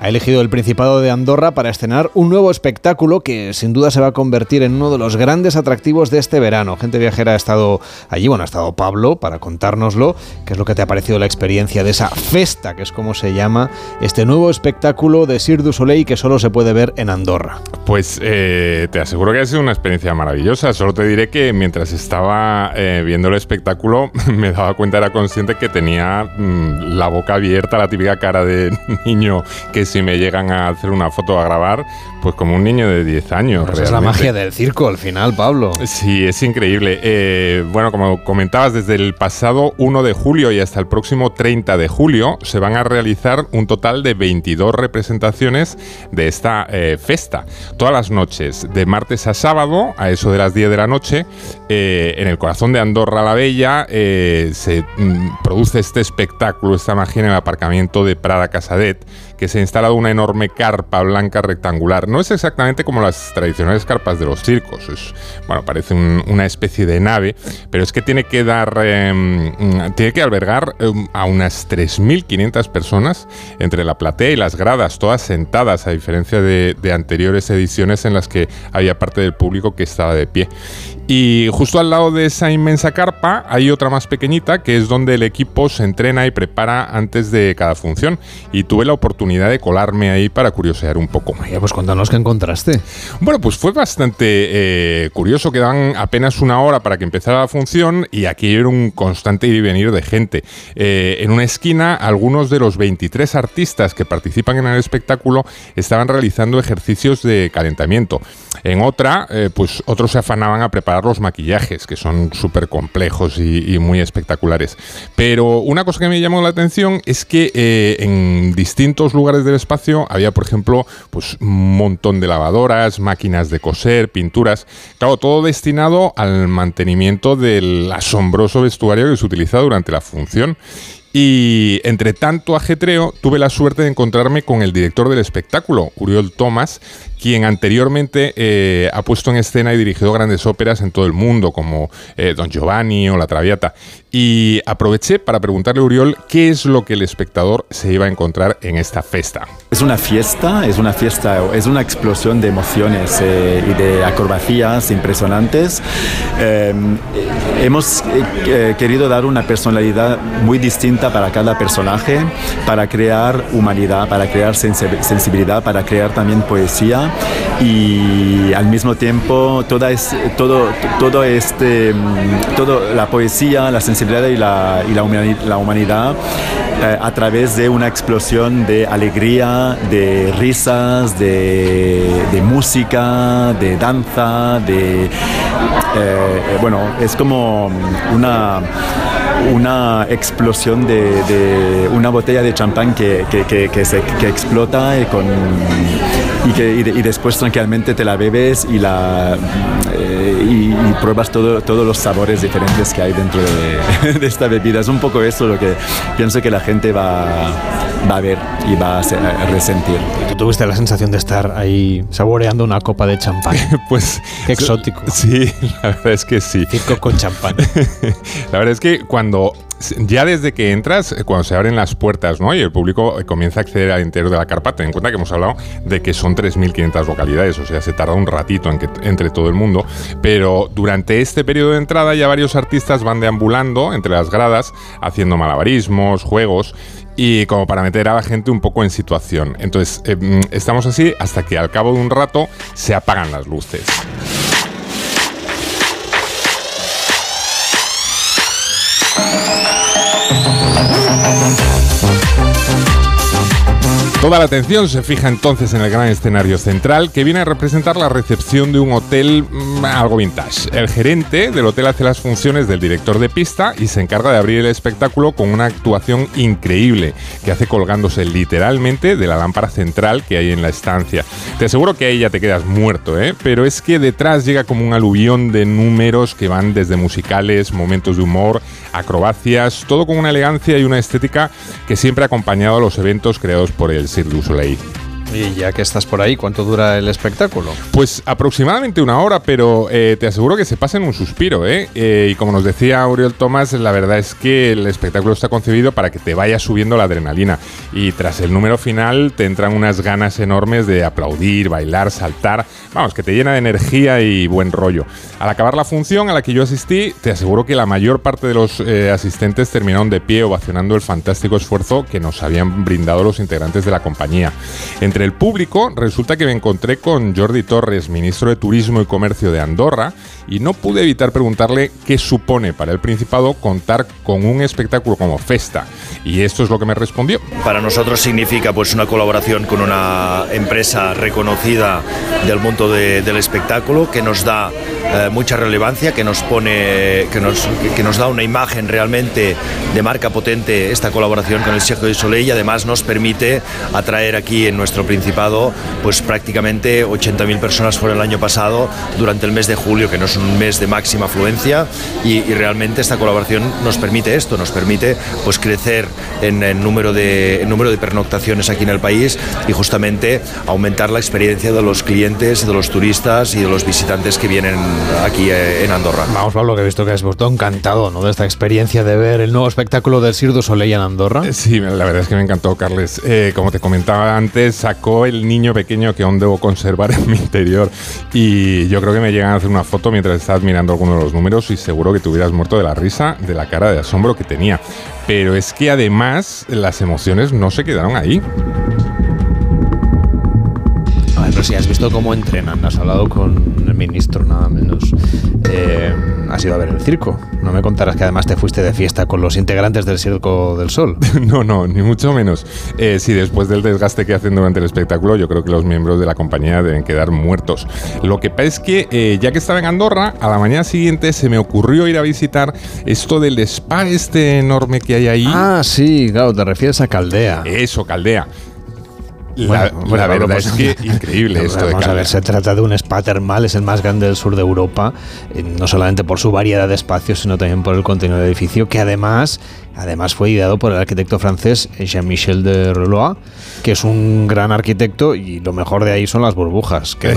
ha elegido el Principado de Andorra para estrenar un nuevo espectáculo que sin duda se va a convertir en uno de los grandes atractivos de este verano. Gente viajera ha estado allí, bueno, ha estado Pablo para contárnoslo, qué es lo que te ha parecido la experiencia de esa festa, que es como se llama este nuevo espectáculo de Cirque du Soleil que solo se puede ver en Andorra. Pues eh, te aseguro que ha sido una experiencia maravillosa. Solo te diré que mientras estaba eh, viendo el espectáculo me daba cuenta, era consciente que tenía mm, la boca abierta, la típica cara de niño que si me llegan a hacer una foto a grabar, pues como un niño de 10 años. Esa es la magia del circo al final, Pablo. Sí, es increíble. Eh, bueno, como comentabas, desde el pasado 1 de julio y hasta el próximo 30 de julio se van a realizar un total de 22 representaciones de esta eh, festa. Todas las noches, de martes a sábado, a eso de las 10 de la noche, eh, en el corazón de Andorra la Bella, se mm, produce este espectáculo, esta magia en el aparcamiento de Prada Casadet que se ha instalado una enorme carpa blanca rectangular. No es exactamente como las tradicionales carpas de los circos, es, bueno, parece un- una especie de nave, pero es que tiene que dar, mm, tiene que albergar eh, a unas 3.500 personas entre la platea y las gradas, todas sentadas, a diferencia de, de anteriores ediciones en las que había parte del público que estaba de pie. Y justo al lado de esa inmensa carpa hay otra más pequeñita que es donde el equipo se entrena y prepara antes de cada función. Y tuve la oportunidad de colarme ahí para curiosear un poco. Ya, pues cuéntanos qué encontraste. Bueno, pues fue bastante eh, curioso. Quedaban apenas una hora para que empezara la función y aquí era un constante ir y venir de gente. Eh, en una esquina, algunos de los 23 artistas que participan en el espectáculo estaban realizando ejercicios de calentamiento. En otra, eh, pues otros se afanaban a preparar los maquillajes, que son súper complejos y, muy espectaculares. Pero una cosa que me llamó la atención es que eh, en distintos lugares del espacio había, por ejemplo, pues un montón de lavadoras, máquinas de coser, pinturas. Claro, todo destinado al mantenimiento del asombroso vestuario que se utiliza durante la función. Y entre tanto ajetreo, tuve la suerte de encontrarme con el director del espectáculo, Uriol Thomas, quien anteriormente eh, ha puesto en escena y dirigido grandes óperas en todo el mundo, como eh, Don Giovanni o La Traviata. Y aproveché para preguntarle a Uriol qué es lo que el espectador se iba a encontrar en esta festa. Es una fiesta, es una fiesta, es una explosión de emociones eh, y de acrobacias impresionantes. Eh, hemos eh, querido dar una personalidad muy distinta para cada personaje, para crear humanidad, para crear sensi- sensibilidad, para crear también poesía y al mismo tiempo toda es, todo, todo este, mm, todo la poesía, la sensibilidad y la, y la humani- la humanidad eh, a través de una explosión de alegría, de risas, de, de música, de danza, de... eh, bueno, es como una, una explosión de, de una botella de champán que, que, que- que explota con, y, que, y, de- y después tranquilamente te la bebes y, la, eh, y, y pruebas todo, todos los sabores diferentes que hay dentro de, de esta bebida. Es un poco eso lo que pienso que la gente va, va a ver y va a, se- a resentir. ¿Tú tuviste la sensación de estar ahí saboreando una copa de champán? Pues Qué exótico. Sí, la verdad es que sí. Circo con champán. La verdad es que cuando ya desde que entras, eh, cuando se abren las puertas ¿no? y el público eh, comienza a acceder al interior de la carpa, ten en cuenta que hemos hablado de que son 3.500 localidades, o sea, se tarda un ratito en que, entre todo el mundo, pero durante este periodo de entrada ya varios artistas van deambulando entre las gradas, haciendo malabarismos, juegos, y como para meter a la gente un poco en situación. Entonces, eh, estamos así hasta que al cabo de un rato se apagan las luces. Toda la atención se fija entonces en el gran escenario central que viene a representar la recepción de un hotel mm, algo vintage. El gerente del hotel hace las funciones del director de pista y se encarga de abrir el espectáculo con una actuación increíble que hace colgándose literalmente de la lámpara central que hay en la estancia. Te aseguro que ahí ya te quedas muerto, ¿eh? pero es que detrás llega como un aluvión de números que van desde musicales, momentos de humor, acrobacias, todo con una elegancia y una estética que siempre ha acompañado a los eventos creados por el du Soleil. Y ya que estás por ahí, ¿cuánto dura el espectáculo? Pues aproximadamente una hora, pero eh, te aseguro que se pasa en un suspiro, ¿eh? ¿eh? Y como nos decía Auriel Tomás, la verdad es que el espectáculo está concebido para que te vaya subiendo la adrenalina. Y tras el número final te entran unas ganas enormes de aplaudir, bailar, saltar. Vamos, que te llena de energía y buen rollo. Al acabar la función a la que yo asistí, te aseguro que la mayor parte de los eh, asistentes terminaron de pie ovacionando el fantástico esfuerzo que nos habían brindado los integrantes de la compañía. Entre el público, resulta que me encontré con Jordi Torres, ministro de Turismo y Comercio de Andorra, y no pude evitar preguntarle qué supone para el Principado contar con un espectáculo como Festa. Y esto es lo que me respondió. Para nosotros significa pues una colaboración con una empresa reconocida del mundo del espectáculo que nos da eh, mucha relevancia, que nos pone, que nos, que nos da una imagen realmente de marca potente esta colaboración con el Cirque du Soleil y además nos permite atraer aquí en nuestro Principado pues prácticamente 80.000 personas fueron el año pasado durante el mes de julio, que no es un mes de máxima afluencia y, realmente esta colaboración nos permite esto, nos permite pues crecer en el número de, número de pernoctaciones aquí en el país y justamente aumentar la experiencia de los clientes, de los turistas y de los visitantes que vienen aquí eh, en Andorra. Vamos, Pablo, que he visto que has vuelto encantado ¿no? de esta experiencia de ver el nuevo espectáculo del Cirque du Soleil en Andorra. Sí, la verdad es que me encantó, Carles. Eh, como te comentaba antes, el niño pequeño que aún debo conservar en mi interior. Y yo creo que me llegan a hacer una foto mientras estás mirando alguno de los números y seguro que te hubieras muerto de la risa de la cara de asombro que tenía. Pero es que además las emociones no se quedaron ahí. Pero si has visto cómo entrenan, has hablado con el ministro, nada menos. Eh, has ido a ver el circo. No me contarás que además te fuiste de fiesta con los integrantes del Circo del Sol. no, no, ni mucho menos. Eh, sí, después del desgaste que hacen durante el espectáculo, yo creo que los miembros de la compañía deben quedar muertos. Lo que pasa es que, eh, ya que estaba en Andorra, a la mañana siguiente se me ocurrió ir a visitar esto del spa este enorme que hay ahí. Ah, sí, claro, te refieres a Caldea. Eso, Caldea. La, verdad es que increíble esto Vamos a ver, se trata de un spa termal, es el más grande del sur de Europa, eh, no solamente por su variedad de espacios, sino también por el contenido del edificio, que además Además fue ideado por el arquitecto francés Jean-Michel de Relois, que es un gran arquitecto y lo mejor de ahí son las burbujas, que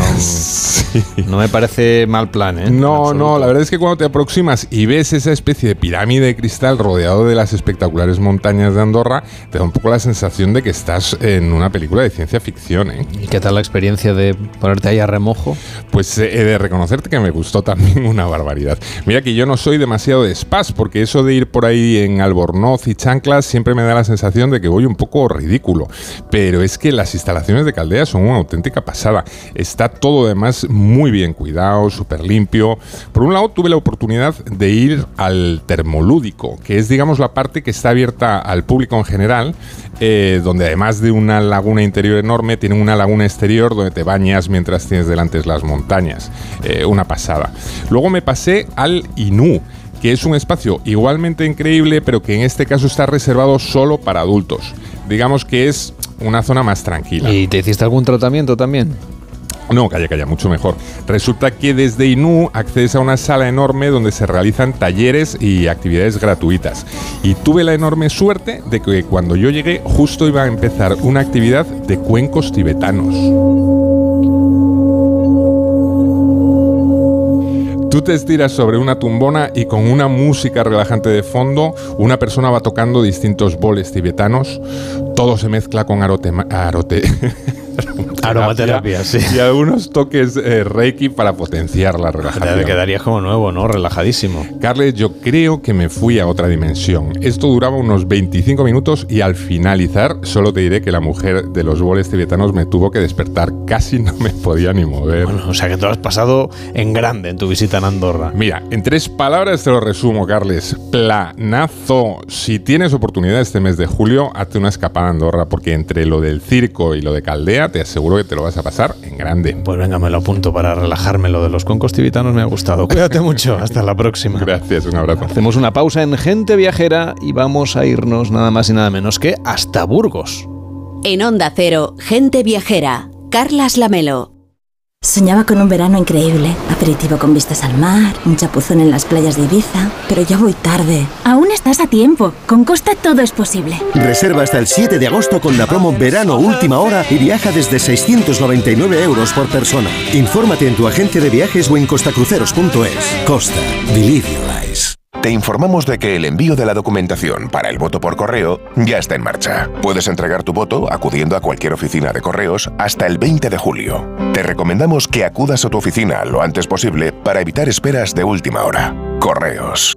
no, me parece mal plan. ¿eh? No, no, la verdad es que cuando te aproximas y ves esa especie de pirámide de cristal rodeado de las espectaculares montañas de Andorra, te da un poco la sensación de que estás en una película de ciencia ficción. ¿eh? ¿Y qué tal la experiencia de ponerte ahí a remojo? Pues eh, he de reconocerte que me gustó también una barbaridad. Mira que yo no soy demasiado de spas, porque eso de ir por ahí en Albor albornoz y chanclas siempre me da la sensación de que voy un poco ridículo. Pero es que las instalaciones de Caldea son una auténtica pasada. Está todo además muy bien cuidado, súper limpio. Por un lado tuve la oportunidad de ir al termolúdico, que es digamos la parte que está abierta al público en general, eh, donde además de una laguna interior enorme, tiene una laguna exterior donde te bañas mientras tienes delante las montañas. Eh, una pasada. Luego me pasé al Inú que es un espacio igualmente increíble, pero que en este caso está reservado solo para adultos. Digamos que es una zona más tranquila. ¿Y te hiciste algún tratamiento también? No, calla, calla, mucho mejor. Resulta que desde Inú accedes a una sala enorme donde se realizan talleres y actividades gratuitas. Y tuve la enorme suerte de que cuando yo llegué justo iba a empezar una actividad de cuencos tibetanos. Tú te estiras sobre una tumbona y con una música relajante de fondo, una persona va tocando distintos boles tibetanos. Todo se mezcla con arote, arote Aromaterapia, sí. Y algunos toques eh, Reiki para potenciar la relajación. Te quedarías como nuevo, ¿no? Relajadísimo. Carles, yo creo que me fui a otra dimensión. Esto duraba unos 25 minutos y al finalizar solo te diré que la mujer de los boles tibetanos me tuvo que despertar. Casi no me podía ni mover. Bueno, o sea que tú has pasado en grande en tu visita en Andorra. Mira, en tres palabras te lo resumo, Carles. Planazo. Si tienes oportunidad este mes de julio, hazte una escapada a Andorra, porque entre lo del circo y lo de Caldea, te aseguro que te lo vas a pasar en grande. Pues venga, me lo apunto para relajarme. Lo de los cuencos tibetanos me ha gustado. Cuídate mucho. Hasta la próxima. Gracias, un abrazo. Hacemos una pausa en Gente Viajera y vamos a irnos nada más y nada menos que hasta Burgos. En Onda Cero, Gente Viajera, Carlas Lamelo. Soñaba con un verano increíble, aperitivo con vistas al mar, un chapuzón en las playas de Ibiza, pero ya voy tarde. Aún estás a tiempo, con Costa todo es posible. Reserva hasta el 7 de agosto con la promo Verano Última Hora y viaja desde 699 euros por persona. Infórmate en tu agente de viajes o en costacruceros.es. Costa, believe your eyes. Te informamos de que el envío de la documentación para el voto por correo ya está en marcha. Puedes entregar tu voto acudiendo a cualquier oficina de correos hasta el 20 de julio. Te recomendamos que acudas a tu oficina lo antes posible para evitar esperas de última hora. Correos.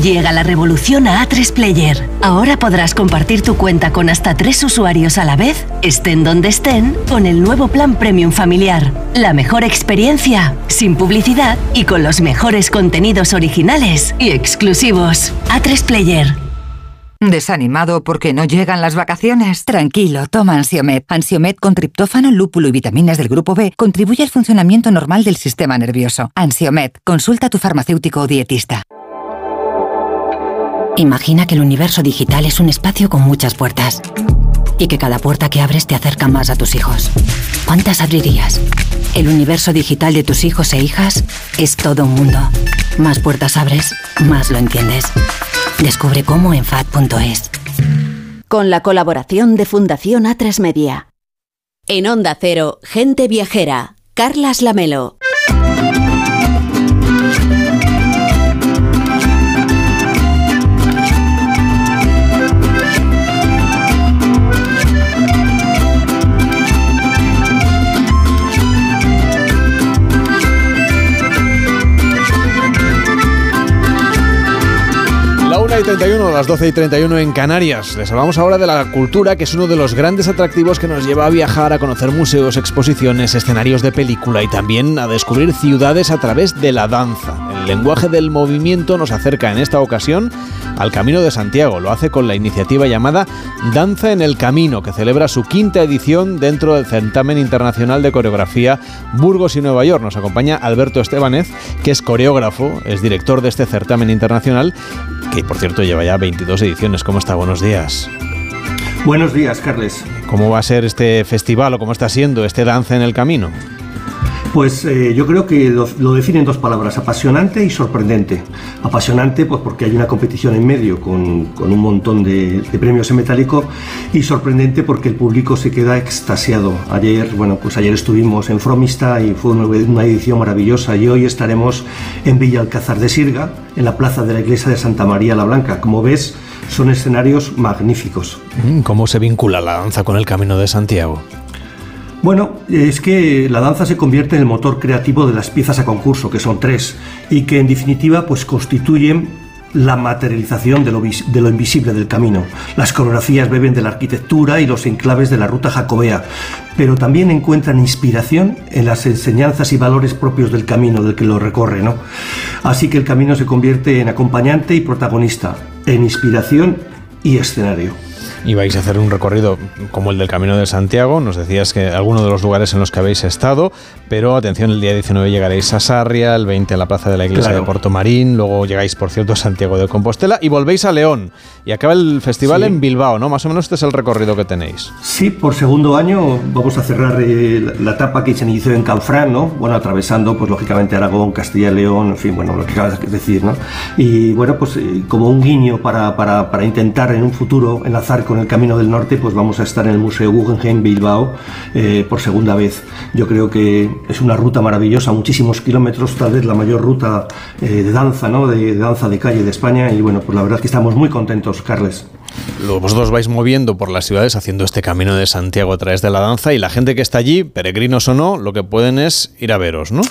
Llega la revolución a A3 Player. Ahora podrás compartir tu cuenta con hasta tres usuarios a la vez, estén donde estén, con el nuevo plan Premium Familiar. La mejor experiencia, sin publicidad y con los mejores contenidos originales y exclusivos. A3 Player. ¿Desanimado porque no llegan las vacaciones? Tranquilo, toma Ansiomet. Ansiomet con triptófano, lúpulo y vitaminas del grupo B contribuye al funcionamiento normal del sistema nervioso. Ansiomet, consulta a tu farmacéutico o dietista. Imagina que el universo digital es un espacio con muchas puertas y que cada puerta que abres te acerca más a tus hijos. ¿Cuántas abrirías? El universo digital de tus hijos e hijas es todo un mundo. Más puertas abres, más lo entiendes. Descubre cómo en FAD.es. Con la colaboración de Fundación A3 Media. En Onda Cero, Gente Viajera, Carlas Lamelo. 1 y 31, las 12 y 31 en Canarias. Les hablamos ahora de la cultura, que es uno de los grandes atractivos que nos lleva a viajar, a conocer museos, exposiciones, escenarios de película y también a descubrir ciudades a través de la danza. El lenguaje del movimiento nos acerca en esta ocasión al Camino de Santiago. Lo hace con la iniciativa llamada Danza en el Camino, que celebra su quinta edición dentro del certamen internacional de coreografía Burgos y Nueva York. Nos acompaña Alberto Estebanez, que es coreógrafo, es director de este certamen internacional, que por cierto lleva ya 22 ediciones. ¿Cómo está? Buenos días. Buenos días, Carles. ¿Cómo va a ser este festival o cómo está siendo este Danza en el Camino? Pues eh, yo creo que lo, lo definen dos palabras, apasionante y sorprendente. Apasionante pues porque hay una competición en medio con, con un montón de, premios en metálico y sorprendente porque el público se queda extasiado. Ayer, bueno, pues ayer estuvimos en Fromista y fue una, una edición maravillosa y hoy estaremos en Villa Alcázar de Sirga, en la plaza de la iglesia de Santa María la Blanca. Como ves, son escenarios magníficos. ¿Cómo se vincula la danza con el Camino de Santiago? Bueno, es que la danza se convierte en el motor creativo de las piezas a concurso, que son tres, y que en definitiva pues constituyen la materialización de lo, invisible del camino. Las coreografías beben de la arquitectura y los enclaves de la ruta jacobea, pero también encuentran inspiración en las enseñanzas y valores propios del camino del que lo recorre. ¿no? Así que el camino se convierte en acompañante y protagonista, en inspiración y escenario. Y vais a hacer un recorrido como el del Camino de Santiago. Nos decías que algunos de los lugares en los que habéis estado, pero atención, el día 19 llegaréis a Sarria, el 20 a la Plaza de la Iglesia de Puerto Marín, luego llegáis, por cierto, a Santiago de Compostela y volvéis a León. Y acaba el festival en Bilbao, ¿no? Más o menos este es el recorrido que tenéis. Sí, por segundo año vamos a cerrar eh, la etapa que se inició en Canfrán, ¿no? Bueno, atravesando, pues lógicamente Aragón, Castilla y León, en fin, bueno, lo que acabas de decir, ¿no? Y bueno, pues eh, como un guiño para, para, para intentar en un futuro enlazar con el Camino del Norte, pues vamos a estar en el Museo Guggenheim Bilbao eh, por segunda vez. Yo creo que es una ruta maravillosa, muchísimos kilómetros, tal vez la mayor ruta de danza, ¿no? De, danza de calle de España y bueno, pues la verdad que estamos muy contentos, Carles. Vosotros vais moviendo por las ciudades haciendo este camino de Santiago a través de la danza y la gente que está allí, peregrinos o no, lo que pueden es ir a veros, ¿no?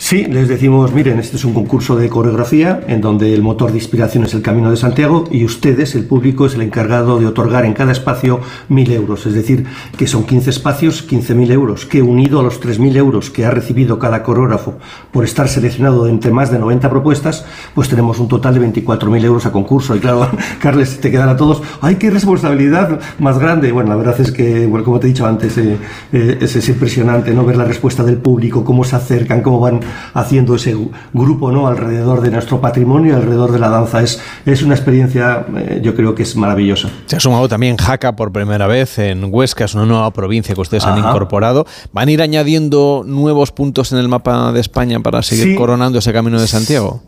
Sí, les decimos, miren, este es un concurso de coreografía en donde el motor de inspiración es el Camino de Santiago y ustedes, el público, es el encargado de otorgar en cada espacio mil euros. Es decir, que son 15 espacios, 15.000 euros, que unido a los 3.000 euros que ha recibido cada coreógrafo por estar seleccionado de entre más de 90 propuestas, pues tenemos un total de 24.000 euros a concurso. Y claro, Carles, te quedan a todos, ¡ay, qué responsabilidad más grande! Bueno, la verdad es que, bueno, como te he dicho antes, eh, eh, es, es impresionante no ver la respuesta del público, cómo se acercan, cómo van haciendo ese grupo ¿no? alrededor de nuestro patrimonio, alrededor de la danza. Es, es una experiencia, eh, yo creo que es maravillosa. Se ha sumado también Jaca por primera vez en Huesca, es una nueva provincia que ustedes han incorporado. ¿Van a ir añadiendo nuevos puntos en el mapa de España para seguir Sí. coronando ese camino de Santiago?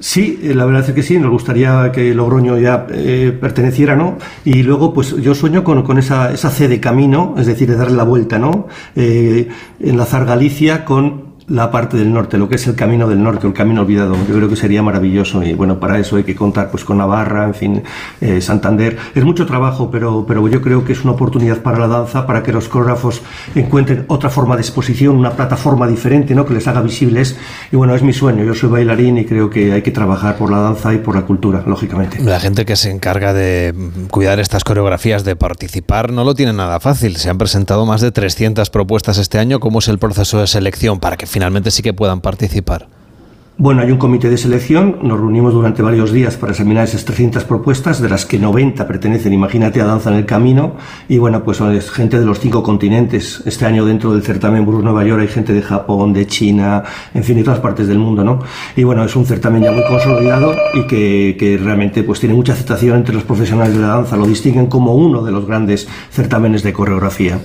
Sí, eh, la verdad es que sí, nos gustaría que Logroño ya eh, perteneciera, ¿no? Y luego, pues yo sueño con, con esa, esa C de camino, es decir, de darle la vuelta, ¿no? Eh, enlazar Galicia con la parte del norte, lo que es el camino del norte, el camino olvidado. Yo creo que sería maravilloso y bueno, para eso hay que contar pues con Navarra, en fin, eh, Santander. Es mucho trabajo, pero, pero yo creo que es una oportunidad para la danza, para que los coreógrafos encuentren otra forma de exposición, una plataforma diferente, ¿no? Que les haga visibles. Y bueno, es mi sueño. Yo soy bailarín y creo que hay que trabajar por la danza y por la cultura, lógicamente. La gente que se encarga de cuidar estas coreografías, de participar, no lo tiene nada fácil. Se han presentado más de 300 propuestas este año. ¿Cómo es el proceso de selección para que finalmente sí que puedan participar? Bueno, hay un comité de selección, nos reunimos durante varios días para examinar esas 300 propuestas, de las que 90 pertenecen, imagínate, a Danza en el Camino, y bueno, pues es gente de los cinco continentes. Este año dentro del certamen Burgos Nueva York hay gente de Japón, de China, en fin, de todas partes del mundo, ¿no? Y bueno, es un certamen ya muy consolidado y que, que realmente pues tiene mucha aceptación entre los profesionales de la danza, lo distinguen como uno de los grandes certámenes de coreografía.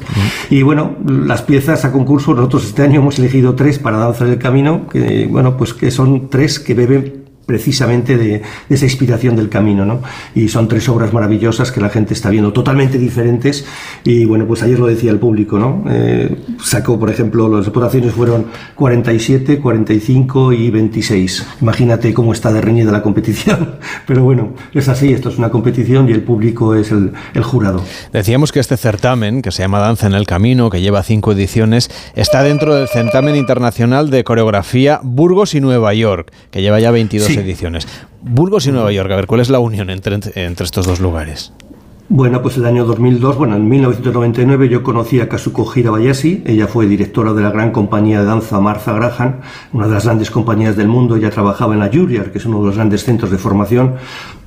Y bueno, las piezas a concurso, nosotros este año hemos elegido tres para Danza en el Camino, que bueno, pues que son tres que beben precisamente de, esa inspiración del camino, ¿no? Y son tres obras maravillosas que la gente está viendo, totalmente diferentes. Y bueno, pues ayer lo decía el público, ¿no? Eh, sacó, por ejemplo, las votaciones fueron 47, 45 y 26. Imagínate cómo está de reñida la competición. Pero bueno, es así, esto es una competición y el público es el, el jurado. Decíamos que este certamen, que se llama Danza en el Camino, que lleva cinco ediciones, está dentro del certamen internacional de coreografía Burgos y Nueva York, que lleva ya 22 Sí. Ediciones. Burgos y Nueva York, a ver, ¿cuál es la unión entre, entre estos dos lugares? Bueno, pues el año 2002, bueno, en 1999 yo conocí a Kazuko Hirabayashi, ella fue directora de la gran compañía de danza Martha Graham, una de las grandes compañías del mundo, ella trabajaba en la Juilliard, que es uno de los grandes centros de formación,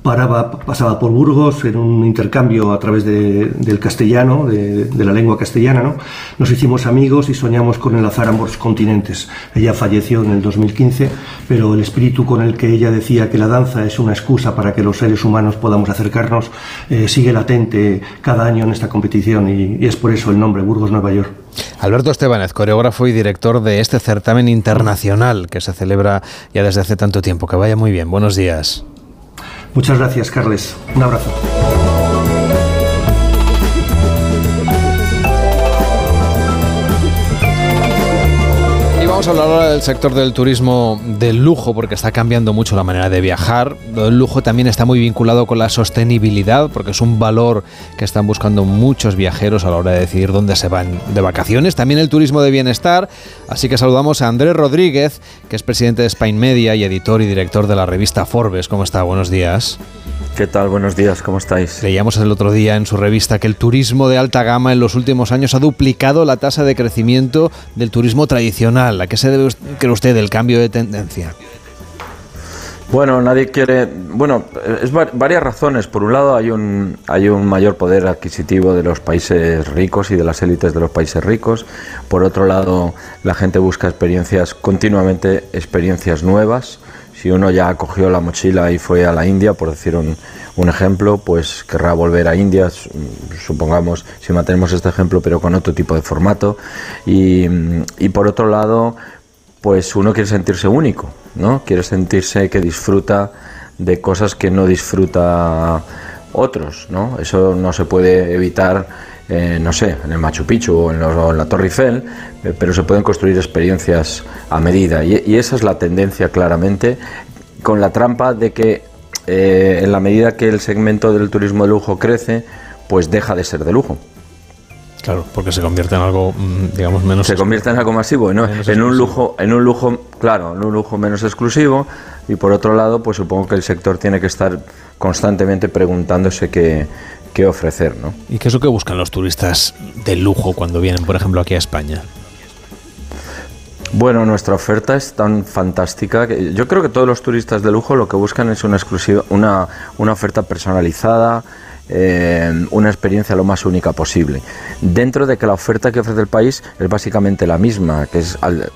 paraba, pasaba por Burgos en un intercambio a través de- del castellano, de, de la lengua castellana, ¿no? Nos hicimos amigos y soñamos con enlazar ambos continentes. Ella falleció en el 2015, pero el espíritu con el que ella decía que la danza es una excusa para que los seres humanos podamos acercarnos eh, sigue latente cada año en esta competición y, y es por eso el nombre Burgos Nueva York. Alberto Estebanez, coreógrafo y director de este certamen internacional que se celebra ya desde hace tanto tiempo. Que vaya muy bien. Buenos días. Muchas gracias, Carles. Un abrazo. Vamos a hablar ahora del sector del turismo del lujo, porque está cambiando mucho la manera de viajar. Del lujo también está muy vinculado con la sostenibilidad, porque es un valor que están buscando muchos viajeros a la hora de decidir dónde se van de vacaciones. También el turismo de bienestar. Así que saludamos a Andrés Rodríguez, que es presidente de Spain Media y editor y director de la revista Forbes. ¿Cómo está? Buenos días. ¿Qué tal? Buenos días, ¿cómo estáis? Leíamos el otro día en su revista que el turismo de alta gama en los últimos años ha duplicado la tasa de crecimiento del turismo tradicional. ¿A qué se debe cree usted el cambio de tendencia? Bueno, nadie quiere. Bueno, es varias razones. Por un lado, hay un, hay un mayor poder adquisitivo de los países ricos y de las élites de los países ricos. Por otro lado, la gente busca experiencias, continuamente experiencias nuevas. Si uno ya cogió la mochila y fue a la India, por decir un, un ejemplo, pues querrá volver a India, supongamos, si mantenemos este ejemplo, pero con otro tipo de formato. Y, y por otro lado, pues uno quiere sentirse único, ¿no? Quiere sentirse que disfruta de cosas que no disfruta otros, ¿no? Eso no se puede evitar, eh, no sé, en el Machu Picchu o en, la Torre Eiffel, eh, pero se pueden construir experiencias a medida. Y, esa es la tendencia claramente, con la trampa de que eh, en la medida que el segmento del turismo de lujo crece, pues deja de ser de lujo. Claro, porque se convierte en algo, mm, digamos, menos. Se convierte en algo masivo, ¿no? en un lujo, en un lujo, claro, en un lujo menos exclusivo. Y por otro lado, pues supongo que el sector tiene que estar constantemente preguntándose qué, qué ofrecer, ¿no? ¿Y qué es lo que buscan los turistas de lujo cuando vienen, por ejemplo, aquí a España? Bueno, nuestra oferta es tan fantástica que yo creo que todos los turistas de lujo lo que buscan es una exclusiva, una, una oferta personalizada, eh, una experiencia lo más única posible. Dentro de que la oferta que ofrece el país es básicamente la misma, que es al,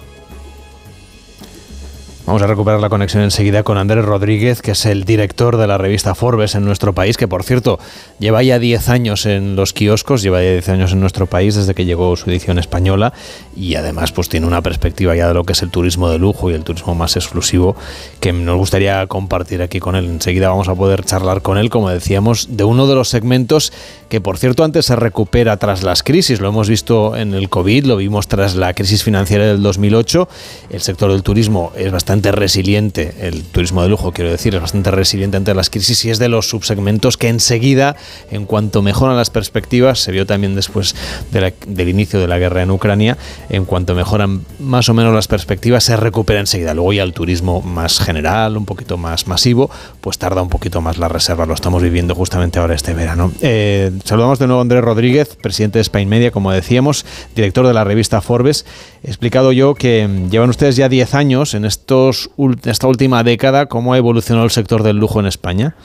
Vamos a recuperar la conexión enseguida con Andrés Rodríguez, que es el director de la revista Forbes en nuestro país, que por cierto lleva ya 10 años en los kioscos, lleva ya 10 años en nuestro país desde que llegó su edición española y además pues tiene una perspectiva ya de lo que es el turismo de lujo y el turismo más exclusivo que nos gustaría compartir aquí con él. Enseguida vamos a poder charlar con él, como decíamos, de uno de los segmentos que por cierto antes se recupera tras las crisis, lo hemos visto en el COVID, lo vimos tras la crisis financiera del 2008, el sector del turismo es bastante resiliente, el turismo de lujo quiero decir, es bastante resiliente ante las crisis y es de los subsegmentos que enseguida, en cuanto mejoran las perspectivas, se vio también después del inicio de la guerra en Ucrania, en cuanto mejoran más o menos las perspectivas, se recupera enseguida. Luego ya el turismo más general, un poquito más masivo, pues tarda un poquito más la reserva, lo estamos viviendo justamente ahora este verano. Eh, saludamos de nuevo a Andrés Rodríguez, presidente de Spain Media, como decíamos, director de la revista Forbes. He explicado yo que llevan ustedes ya 10 años en esta última década, cómo ha evolucionado el sector del lujo en España?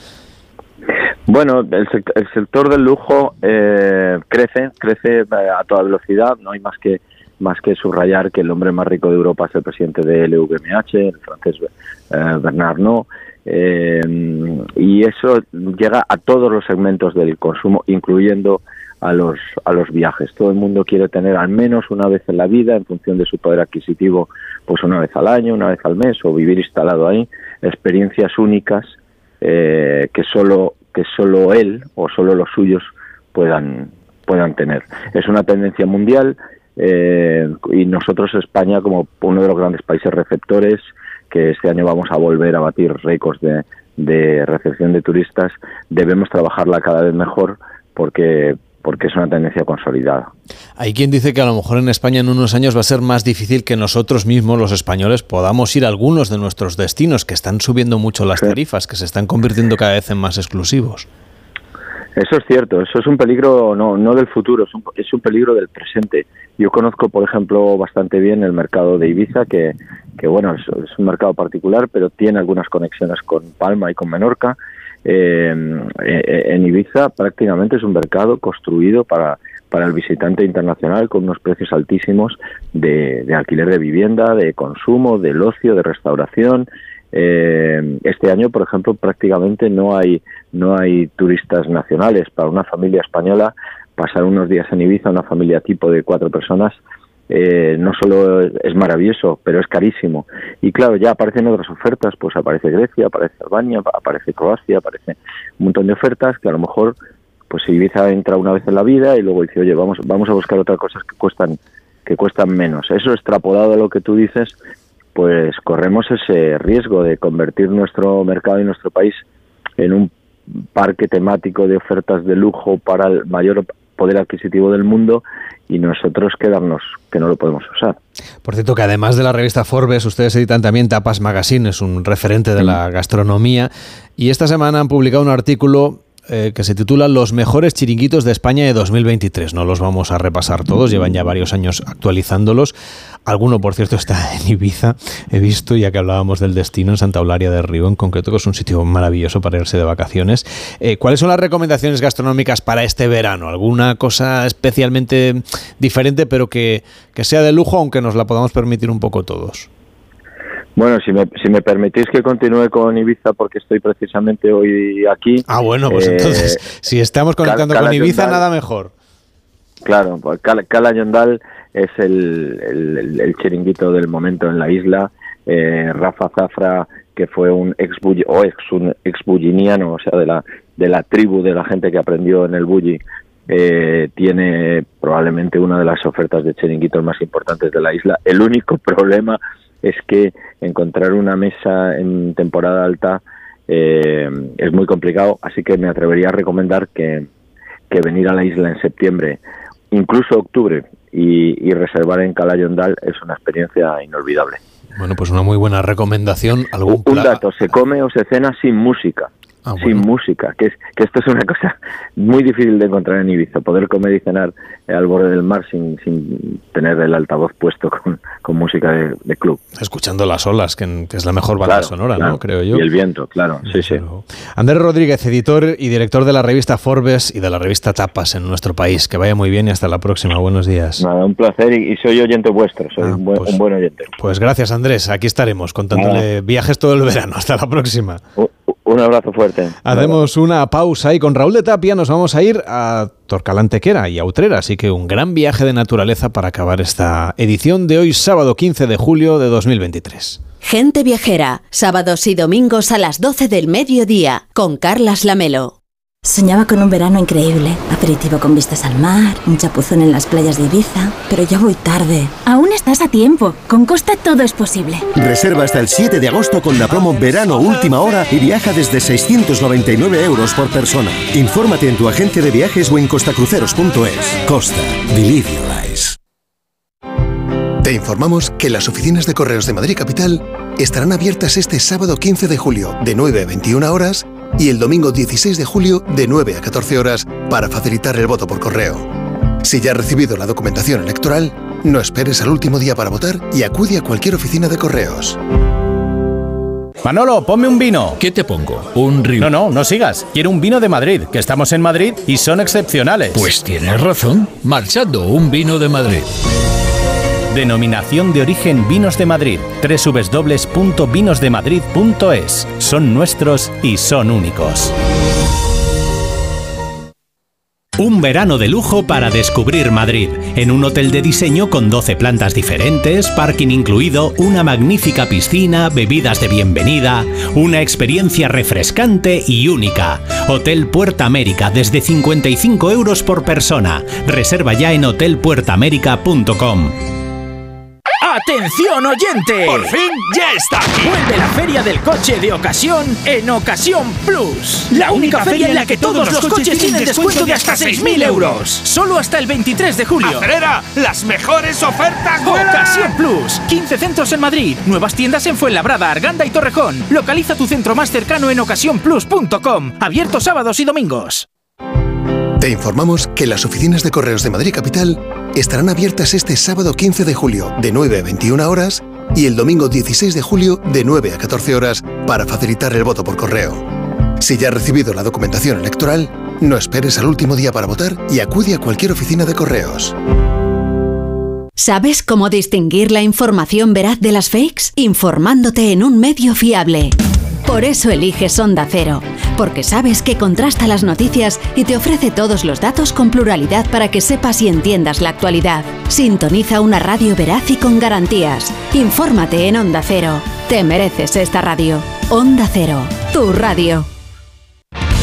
Bueno, el, sector del lujo eh, crece, crece a toda velocidad. No hay más que más que subrayar que el hombre más rico de Europa es el presidente de LVMH, el francés eh, Bernard No, eh, y eso llega a todos los segmentos del consumo, incluyendo a los, a los viajes. Todo el mundo quiere tener al menos una vez en la vida, en función de su poder adquisitivo, pues una vez al año, una vez al mes, o vivir instalado ahí, experiencias únicas eh, que solo que solo él o solo los suyos puedan puedan tener. Es una tendencia mundial eh, y nosotros España como uno de los grandes países receptores que este año vamos a volver a batir récords de, de recepción de turistas debemos trabajarla cada vez mejor porque porque es una tendencia consolidada. Hay quien dice que a lo mejor en España en unos años va a ser más difícil que nosotros mismos, los españoles, podamos ir a algunos de nuestros destinos, que están subiendo mucho las tarifas, que se están convirtiendo cada vez en más exclusivos. Eso es cierto, eso es un peligro no, no del futuro, es un, es un peligro del presente. Yo conozco, por ejemplo, bastante bien el mercado de Ibiza, que, que bueno, es, un mercado particular, pero tiene algunas conexiones con Palma y con Menorca, eh, en Ibiza prácticamente es un mercado construido para, para el visitante internacional con unos precios altísimos de, alquiler de vivienda, de consumo, del ocio, de restauración. Eh, este año, por ejemplo, prácticamente no hay no hay turistas nacionales. Para una familia española pasar unos días en Ibiza, una familia tipo de cuatro personas, eh, no solo es maravilloso, pero es carísimo. Y claro, ya aparecen otras ofertas, pues aparece Grecia, aparece Albania, aparece Croacia, aparece un montón de ofertas que a lo mejor, pues Ibiza entra una vez en la vida y luego dice, oye, vamos, vamos a buscar otras cosas que cuestan, que cuestan menos. Eso extrapolado a lo que tú dices, pues corremos ese riesgo de convertir nuestro mercado y nuestro país en un parque temático de ofertas de lujo para el mayor poder adquisitivo del mundo y nosotros quedarnos que no lo podemos usar. Por cierto, que además de la revista Forbes, ustedes editan también Tapas Magazine, es un referente de la gastronomía, y esta semana han publicado un artículo eh, que se titula Los mejores chiringuitos de España de 2023. No los vamos a repasar todos, llevan ya varios años actualizándolos. Alguno, por cierto, está en Ibiza, he visto, ya que hablábamos del destino en Santa Eulalia de Río, en concreto, que es un sitio maravilloso para irse de vacaciones. Eh, ¿Cuáles son las recomendaciones gastronómicas para este verano? ¿Alguna cosa especialmente diferente, pero que, que sea de lujo, aunque nos la podamos permitir un poco todos? Bueno, si me, si me permitís que continúe con Ibiza, porque estoy precisamente hoy aquí. Ah, bueno, pues eh, entonces, si estamos conectando con Ibiza, Yondal- nada mejor. Claro, pues Cala, Cala Yondal es el, el- chiringuito del momento en la isla. Eh, Rafa Zafra, que fue un ex o ex un ex bulliniano, o sea, de la de la tribu de la gente que aprendió en el bulli, eh, tiene probablemente una de las ofertas de chiringuitos más importantes de la isla. El único problema es que encontrar una mesa en temporada alta eh, es muy complicado, así que me atrevería a recomendar que, que venir a la isla en septiembre, incluso octubre, y, y reservar en Calayondal es una experiencia inolvidable. Bueno, pues una muy buena recomendación. ¿Algún Un dato, se come o se cena sin música. Ah, Sin música, que, es, que esto es una cosa muy difícil de encontrar en Ibiza, poder comer y cenar al borde del mar sin, sin tener el altavoz puesto con, con música de, de club. Escuchando las olas, que, que es la mejor banda Claro, sonora, claro. ¿no? Creo yo. Y el viento, claro, sí, sí. Andrés Rodríguez, editor y director de la revista Forbes y de la revista Tapas en nuestro país. Que vaya muy bien y hasta la próxima. Buenos días. Nada, un placer y, y soy oyente vuestro, soy un, buen, un buen oyente. Pues gracias, Andrés. Aquí estaremos contándole viajes todo el verano. Hasta la próxima. Un abrazo fuerte. Hacemos una pausa y con Raúl de Tapia nos vamos a ir a Torcalantequera y a Utrera, así que un gran viaje de naturaleza para acabar esta edición de hoy, sábado 15 de julio de 2023. Gente viajera, sábados y domingos a las 12 del mediodía, con Carlas Lamelo. Soñaba con un verano increíble, aperitivo con vistas al mar, un chapuzón en las playas de Ibiza, pero ya voy tarde. Aún estás a tiempo. Con Costa todo es posible. Reserva hasta el 7 de agosto con la promo Verano Última Hora y viaja desde 699 euros por persona. Infórmate en tu agente de viajes o en costacruceros.es. Costa. Believe your eyes. Te informamos que las oficinas de correos de Madrid Capital estarán abiertas este sábado 15 de julio de 9 a 21 horas y el domingo 16 de julio de 9 a 14 horas para facilitar el voto por correo. Si ya has recibido la documentación electoral, no esperes al último día para votar y acude a cualquier oficina de correos. Manolo, ponme un vino. ¿Qué te pongo? Un río. No, no, no sigas. Quiero un vino de Madrid, que estamos en Madrid y son excepcionales. Pues tienes razón. Marchando un vino de Madrid. Denominación de origen Vinos de Madrid. www.vinosdemadrid.es. Son nuestros y son únicos. Un verano de lujo para descubrir Madrid, en un hotel de diseño con 12 plantas diferentes, parking incluido, una magnífica piscina, bebidas de bienvenida, una experiencia refrescante y única. Hotel Puerta América desde 55 euros por persona. Reserva ya en hotelpuertaamerica.com. ¡Atención oyente! ¡Por fin ya está aquí! Vuelve la feria del coche de ocasión en Ocasión Plus. La única feria en la que todos los coches tienen descuento de hasta 6.000 euros. Solo hasta el 23 de julio. ¡Acelera! ¡Las mejores ofertas vuelan! Ocasión Plus. 15 centros en Madrid. Nuevas tiendas en Fuenlabrada, Arganda y Torrejón. Localiza tu centro más cercano en ocasiónplus.com. Abierto sábados y domingos. Te informamos que las oficinas de correos de Madrid Capital estarán abiertas este sábado 15 de julio de 9 a 21 horas y el domingo 16 de julio de 9 a 14 horas para facilitar el voto por correo. Si ya has recibido la documentación electoral, no esperes al último día para votar y acude a cualquier oficina de correos. ¿Sabes cómo distinguir la información veraz de las fakes? Informándote en un medio fiable. Por eso eliges Onda Cero, porque sabes que contrasta las noticias y te ofrece todos los datos con pluralidad para que sepas y entiendas la actualidad. Sintoniza una radio veraz y con garantías. Infórmate en Onda Cero. Te mereces esta radio. Onda Cero, tu radio.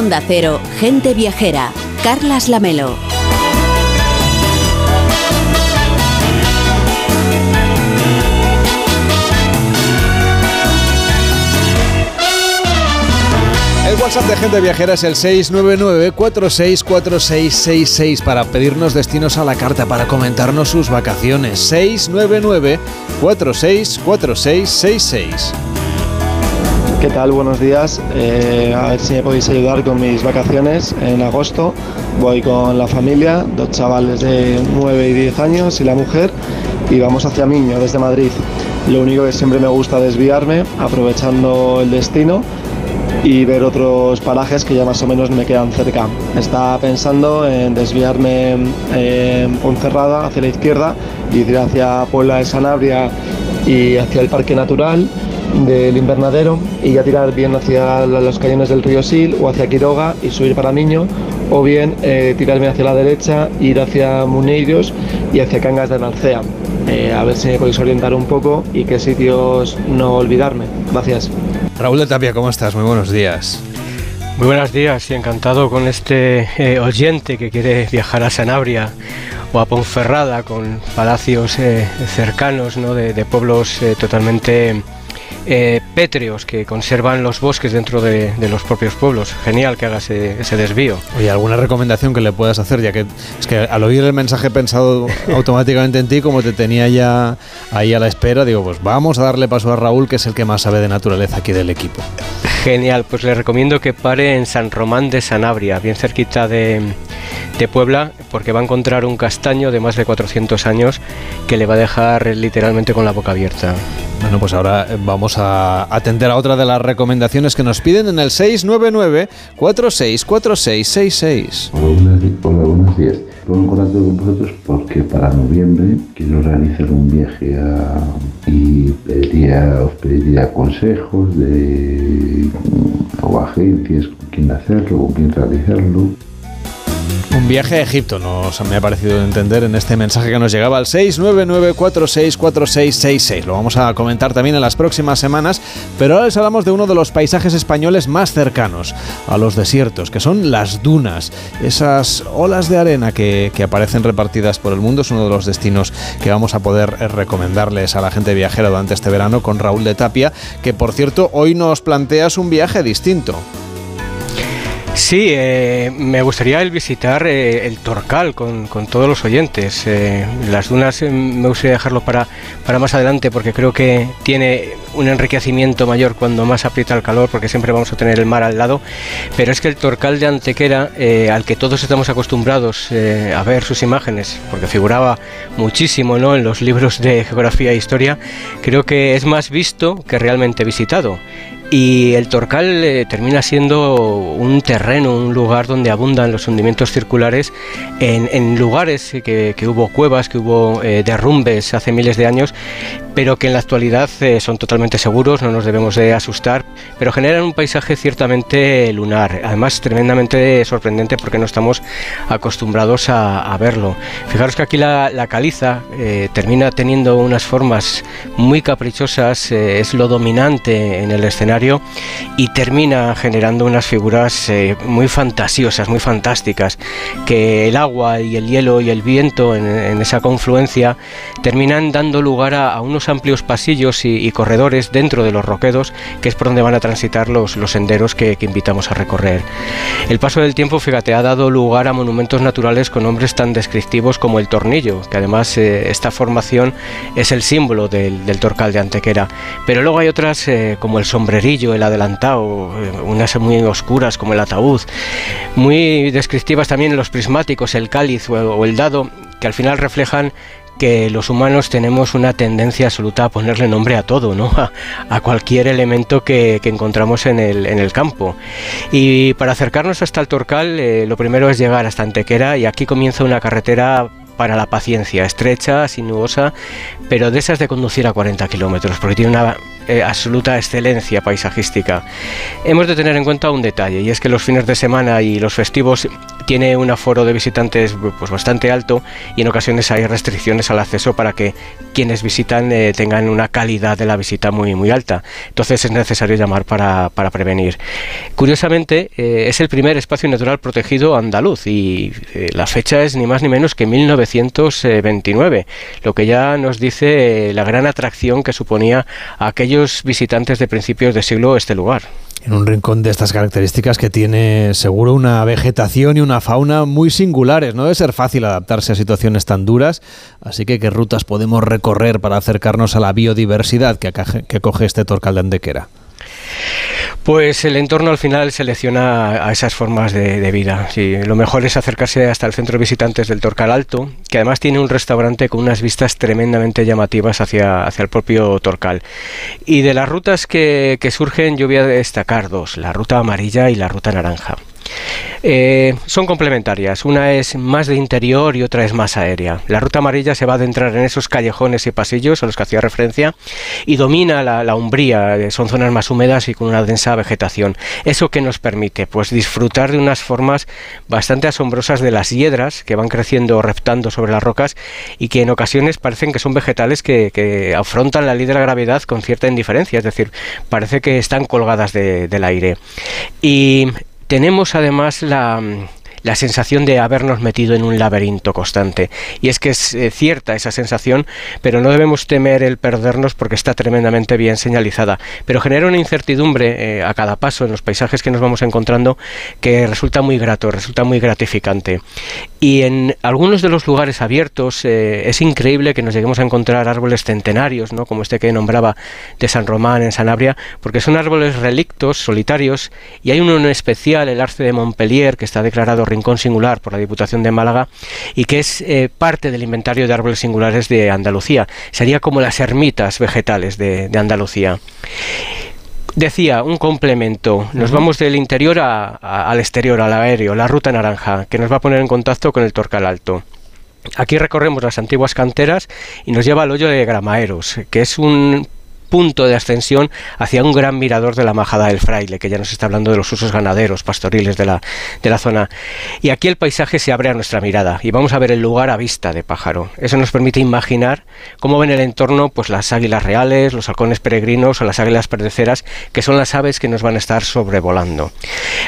Onda Cero, Gente Viajera, Carlas Lamelo. El WhatsApp de Gente Viajera es el 699-464666 para pedirnos destinos a la carta, para comentarnos sus vacaciones. 699-464666. ¿Qué tal? Buenos días. Eh, a ver si me podéis ayudar con mis vacaciones en agosto. Voy con la familia, dos chavales de 9 y 10 años y la mujer, y vamos hacia Miño desde Madrid. Lo único que siempre me gusta desviarme, aprovechando el destino y ver otros parajes que ya más o menos me quedan cerca. Estaba pensando en desviarme en Ponferrada hacia la izquierda y ir hacia Puebla de Sanabria y hacia el Parque Natural del invernadero y ya tirar bien hacia los cañones del río Sil o hacia Quiroga y subir para Miño o bien eh, tirarme hacia la derecha, ir hacia Muneiros y hacia Cangas de Narcea. Eh, a ver si me podéis orientar un poco y qué sitios no olvidarme. Gracias. Raúl de Tapia, ¿cómo estás? Muy buenos días. Muy buenos días y encantado con este eh, oyente que quiere viajar a Sanabria o a Ponferrada con palacios eh, cercanos ¿no? de, de pueblos eh, totalmente eh, pétreos que conservan los bosques dentro de, de los propios pueblos. Genial que haga ese, ese desvío. Oye, ¿alguna recomendación que le puedas hacer? Ya que es que al oír el mensaje he pensado automáticamente en ti, como te tenía ya ahí a la espera, digo, pues vamos a darle paso a Raúl, que es el que más sabe de naturaleza aquí del equipo. Genial, pues le recomiendo que pare en San Román de Sanabria, bien cerquita de, de Puebla, porque va a encontrar un castaño de más de 400 años que le va a dejar literalmente con la boca abierta. Bueno, pues ahora eh, vamos a atender a otra de las recomendaciones que nos piden en el 699-464666. Hola, buenos, días. Pongo en contacto con vosotros porque para noviembre quiero realizar un viaje y pediría, os pediría consejos de mm, o agencias con quién hacerlo, con quién realizarlo. Viaje a Egipto nos me ha parecido entender en este mensaje que nos llegaba al 699464666. Lo vamos a comentar también en las próximas semanas, pero ahora les hablamos de uno de los paisajes españoles más cercanos a los desiertos, que son las dunas. Esas olas de arena que, que aparecen repartidas por el mundo es uno de los destinos que vamos a poder recomendarles a la gente viajera durante este verano con Raúl de Tapia, que por cierto hoy nos planteas un viaje distinto. Sí, eh, me gustaría el visitar eh, el Torcal con, con todos los oyentes. Eh, las dunas me gustaría dejarlo para, para más adelante porque creo que tiene un enriquecimiento mayor cuando más aprieta el calor porque siempre vamos a tener el mar al lado. Pero es que el Torcal de Antequera, al que todos estamos acostumbrados a ver sus imágenes, porque figuraba muchísimo ¿no? en los libros de geografía e historia, creo que es más visto que realmente visitado. Y el Torcal eh, termina siendo un terreno, un lugar donde abundan los hundimientos circulares en, lugares que, que hubo cuevas, que hubo eh, derrumbes hace miles de años, pero que en la actualidad eh, son totalmente seguros, no nos debemos de asustar, pero generan un paisaje ciertamente lunar, además tremendamente sorprendente porque no estamos acostumbrados a, a verlo. Fijaros que aquí la, la caliza eh, termina teniendo unas formas muy caprichosas, eh, es lo dominante en el escenario y termina generando unas figuras eh, muy fantasiosas, muy fantásticas, que el agua y el hielo y el viento en, en esa confluencia terminan dando lugar a, a unos amplios pasillos y, corredores dentro de los roquedos, que es por donde van a transitar los, senderos que, invitamos a recorrer. El paso del tiempo, fíjate, ha dado lugar a monumentos naturales con nombres tan descriptivos como el tornillo, que además eh, esta formación es el símbolo del, torcal de Antequera. Pero luego hay otras eh, como el sombrerillo, el adelantado, eh, unas muy oscuras como el ataúd, muy descriptivas también los prismáticos, el cáliz o el dado, que al final reflejan que los humanos tenemos una tendencia absoluta a ponerle nombre a todo, ¿no? A, cualquier elemento que, encontramos en el, campo. Y para acercarnos hasta el Torcal, eh, lo primero es llegar hasta Antequera y aquí comienza una carretera para la paciencia, estrecha, sinuosa, pero de esas de conducir a 40 kilómetros, porque tiene una eh, absoluta excelencia paisajística. Hemos de tener en cuenta un detalle, y es que los fines de semana y los festivos tiene un aforo de visitantes pues, bastante alto y en ocasiones hay restricciones al acceso para que quienes visitan eh, tengan una calidad de la visita muy, muy alta. Entonces es necesario llamar para, para prevenir. Curiosamente, eh, es el primer espacio natural protegido andaluz y la fecha es ni más ni menos que 1900 1929, lo que ya nos dice la gran atracción que suponía a visitantes de principios de siglo este lugar en un rincón de estas características que tiene seguro una vegetación y una fauna muy singulares. No debe ser fácil adaptarse a situaciones tan duras, así que qué rutas podemos recorrer para acercarnos a la biodiversidad que, que coge este Torcal de Andequera. Pues el entorno al final selecciona a esas formas de, vida. lo mejor es acercarse hasta el centro de visitantes del Torcal Alto, que además tiene un restaurante con unas vistas tremendamente llamativas hacia, hacia el propio Torcal. Y de las rutas que, que surgen yo voy a destacar dos, la ruta amarilla y la ruta naranja. Eh, son complementarias. Una es más de interior y otra es más aérea. La ruta amarilla se va a adentrar en esos callejones y pasillos a los que hacía referencia y domina la, umbría. Eh, son zonas más húmedas y con una densa vegetación. ¿Eso que nos permite? Pues disfrutar de unas formas bastante asombrosas de las hiedras que van creciendo o reptando sobre las rocas y que en ocasiones parecen que son vegetales que, afrontan la ley de la gravedad con cierta indiferencia. Es decir, parece que están colgadas del aire. Y tenemos además la, la sensación de habernos metido en un laberinto constante. Y es que es eh, cierta esa sensación, pero no debemos temer el perdernos porque está tremendamente bien señalizada. Pero genera una incertidumbre eh, a cada paso en los paisajes que nos vamos encontrando que resulta muy grato, resulta muy gratificante. Y en algunos de los lugares abiertos eh, es increíble que nos lleguemos a encontrar árboles centenarios, ¿no? como este que nombraba de San Román en Sanabria, porque son árboles relictos, solitarios, y hay uno en especial, el arce de Montpellier, que está declarado rincón singular por la Diputación de Málaga y que es eh, parte del inventario de árboles singulares de Andalucía. Sería como las ermitas vegetales de, Andalucía. Decía, un complemento. Nos vamos del interior al exterior, al aéreo, la ruta naranja, que nos va a poner en contacto con el Torcal Alto. Aquí recorremos las antiguas canteras y nos lleva al hoyo de Gramaeros, que es un punto de ascensión hacia un gran mirador de la Majada del Fraile, que ya nos está hablando de los usos ganaderos, pastoriles de la, de la zona. Y aquí el paisaje se abre a nuestra mirada y vamos a ver el lugar a vista de pájaro. Eso nos permite imaginar cómo ven el entorno pues las águilas reales, los halcones peregrinos o las águilas perdeceras, que son las aves que nos van a estar sobrevolando.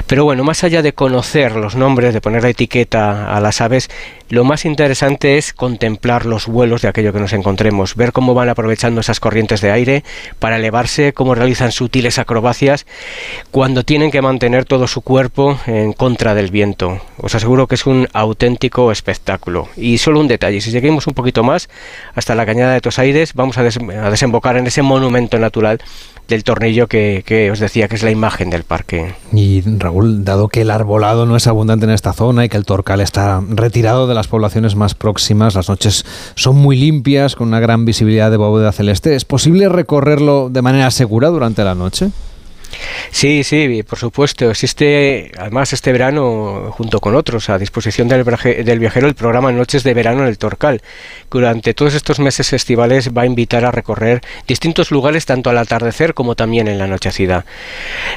Pero bueno, más allá de conocer los nombres, de poner la etiqueta a las aves, lo más interesante es contemplar los vuelos de aquello que nos encontremos, ver cómo van aprovechando esas corrientes de aire para elevarse, cómo realizan sutiles acrobacias cuando tienen que mantener todo su cuerpo en contra del viento. Os aseguro que es un auténtico espectáculo. Y solo un detalle, si seguimos un poquito más hasta la cañada de Tosaires, vamos a, a desembocar en ese monumento natural del tornillo que, os decía que es la imagen del parque. Y Raúl, dado que el arbolado no es abundante en esta zona y que el torcal está retirado de las poblaciones más próximas, las noches son muy limpias, con una gran visibilidad de bóveda celeste, ¿es posible recorrerlo de manera segura durante la noche? Sí, sí, por supuesto. Existe, además, este verano, junto con otros, a disposición del, del viajero, el programa Noches de Verano en el Torcal. Que durante todos estos meses estivales va a invitar a recorrer distintos lugares, tanto al atardecer como también en la anochecida.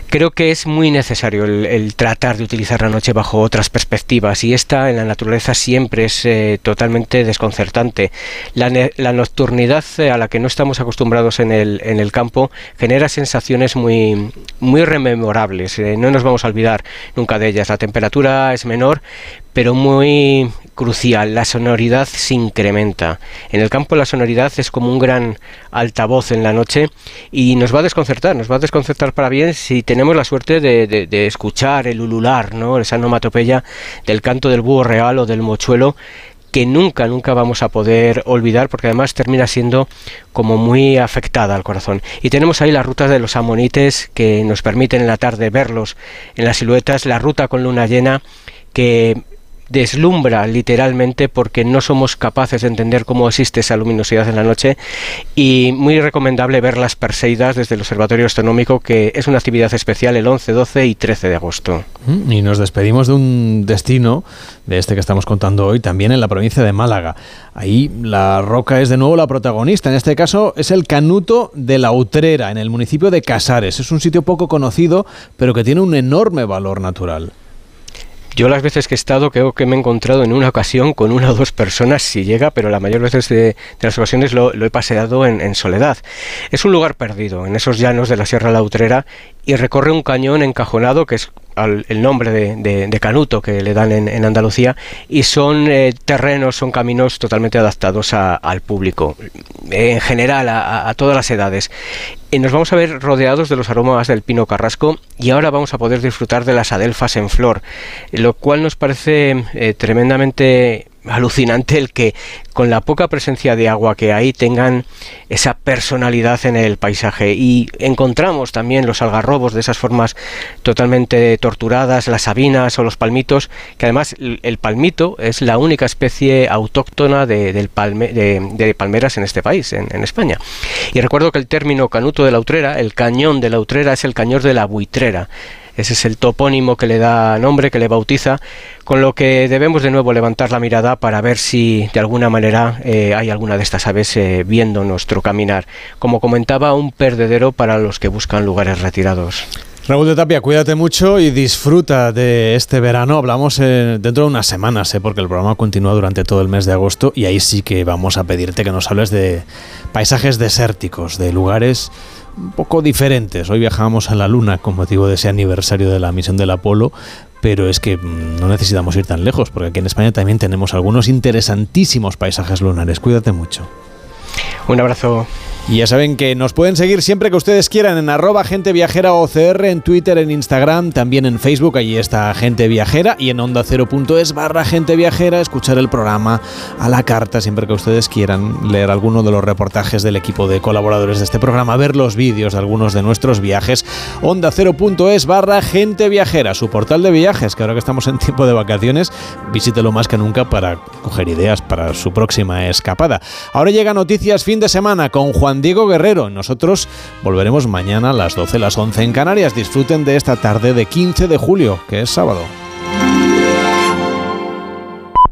Creo que es muy necesario el, tratar de utilizar la noche bajo otras perspectivas, y esta en la naturaleza siempre es eh, totalmente desconcertante. La, la nocturnidad a la que no estamos acostumbrados en el, en el campo genera sensaciones muy muy rememorables, eh, no nos vamos a olvidar nunca de ellas. La temperatura es menor, pero muy crucial, la sonoridad se incrementa. En el campo la sonoridad es como un gran altavoz en la noche y nos va a desconcertar, nos va a desconcertar para bien si tenemos la suerte de, de escuchar el ulular, ¿no? esa onomatopeya del canto del búho real o del mochuelo que nunca, nunca vamos a poder olvidar porque además termina siendo como muy afectada al corazón. Y tenemos ahí las rutas de los amonites que nos permiten en la tarde verlos en las siluetas, la ruta con luna llena que deslumbra literalmente porque no somos capaces de entender cómo existe esa luminosidad en la noche y muy recomendable ver las Perseidas desde el Observatorio Astronómico que es una actividad especial el 11, 12 y 13 de agosto. Mm, y nos despedimos de un destino de este que estamos contando hoy también en la provincia de Málaga. Ahí la roca es de nuevo la protagonista. En este caso es el Canuto de la Utrera, en el municipio de Casares. Es un sitio poco conocido, pero que tiene un enorme valor natural. Yo las veces que he estado creo que me he encontrado en una ocasión con una o dos personas si llega, pero la mayor veces de, las ocasiones lo, he paseado en, soledad. Es un lugar perdido en esos llanos de la Sierra Lautrera y recorre un cañón encajonado que es el nombre de, Canuto que le dan en, Andalucía y son eh, terrenos, son caminos totalmente adaptados al público, en general a, todas las edades. Y nos vamos a ver rodeados de los aromas del pino carrasco y ahora vamos a poder disfrutar de las adelfas en flor, lo cual nos parece eh, tremendamente alucinante el que con la poca presencia de agua que hay tengan esa personalidad en el paisaje y encontramos también los algarrobos de esas formas totalmente torturadas, las sabinas o los palmitos, que además el palmito es la única especie autóctona de, del palme, de, palmeras en este país, en, en, España. Y recuerdo que el término canuto de la utrera, el cañón de la utrera es el cañón de la buitrera. Ese es el topónimo que le da nombre, que le bautiza, con lo que debemos de nuevo levantar la mirada para ver si de alguna manera eh, hay alguna de estas aves eh, viendo nuestro caminar. Como comentaba, un perdedero para los que buscan lugares retirados. Raúl de Tapia, cuídate mucho y disfruta de este verano. Hablamos eh, dentro de unas semanas, porque el programa continúa durante todo el mes de agosto y ahí sí que vamos a pedirte que nos hables de paisajes desérticos, de lugares un poco diferentes. Hoy viajamos a la Luna con motivo de ese aniversario de la misión del Apolo, pero es que mm, no necesitamos ir tan lejos, porque aquí en España también tenemos algunos interesantísimos paisajes lunares. Cuídate mucho. Un abrazo. Y ya saben que nos pueden seguir siempre que ustedes quieran en arroba gente viajera OCR, en Twitter, en Instagram, también en Facebook, allí está Gente Viajera y en onda 0.es barra Gente Viajera, escuchar el programa a la carta siempre que ustedes quieran, leer alguno de los reportajes del equipo de colaboradores de este programa, ver los vídeos de algunos de nuestros viajes, onda 0.es barra Gente Viajera, su portal de viajes, que ahora que estamos en tiempo de vacaciones, visítelo más que nunca para coger ideas para su próxima escapada. Ahora llega Noticias fin de semana con Diego Guerrero. Nosotros volveremos mañana a las 12, las 11 en Canarias. Disfruten de esta tarde de 15 de julio, que es sábado.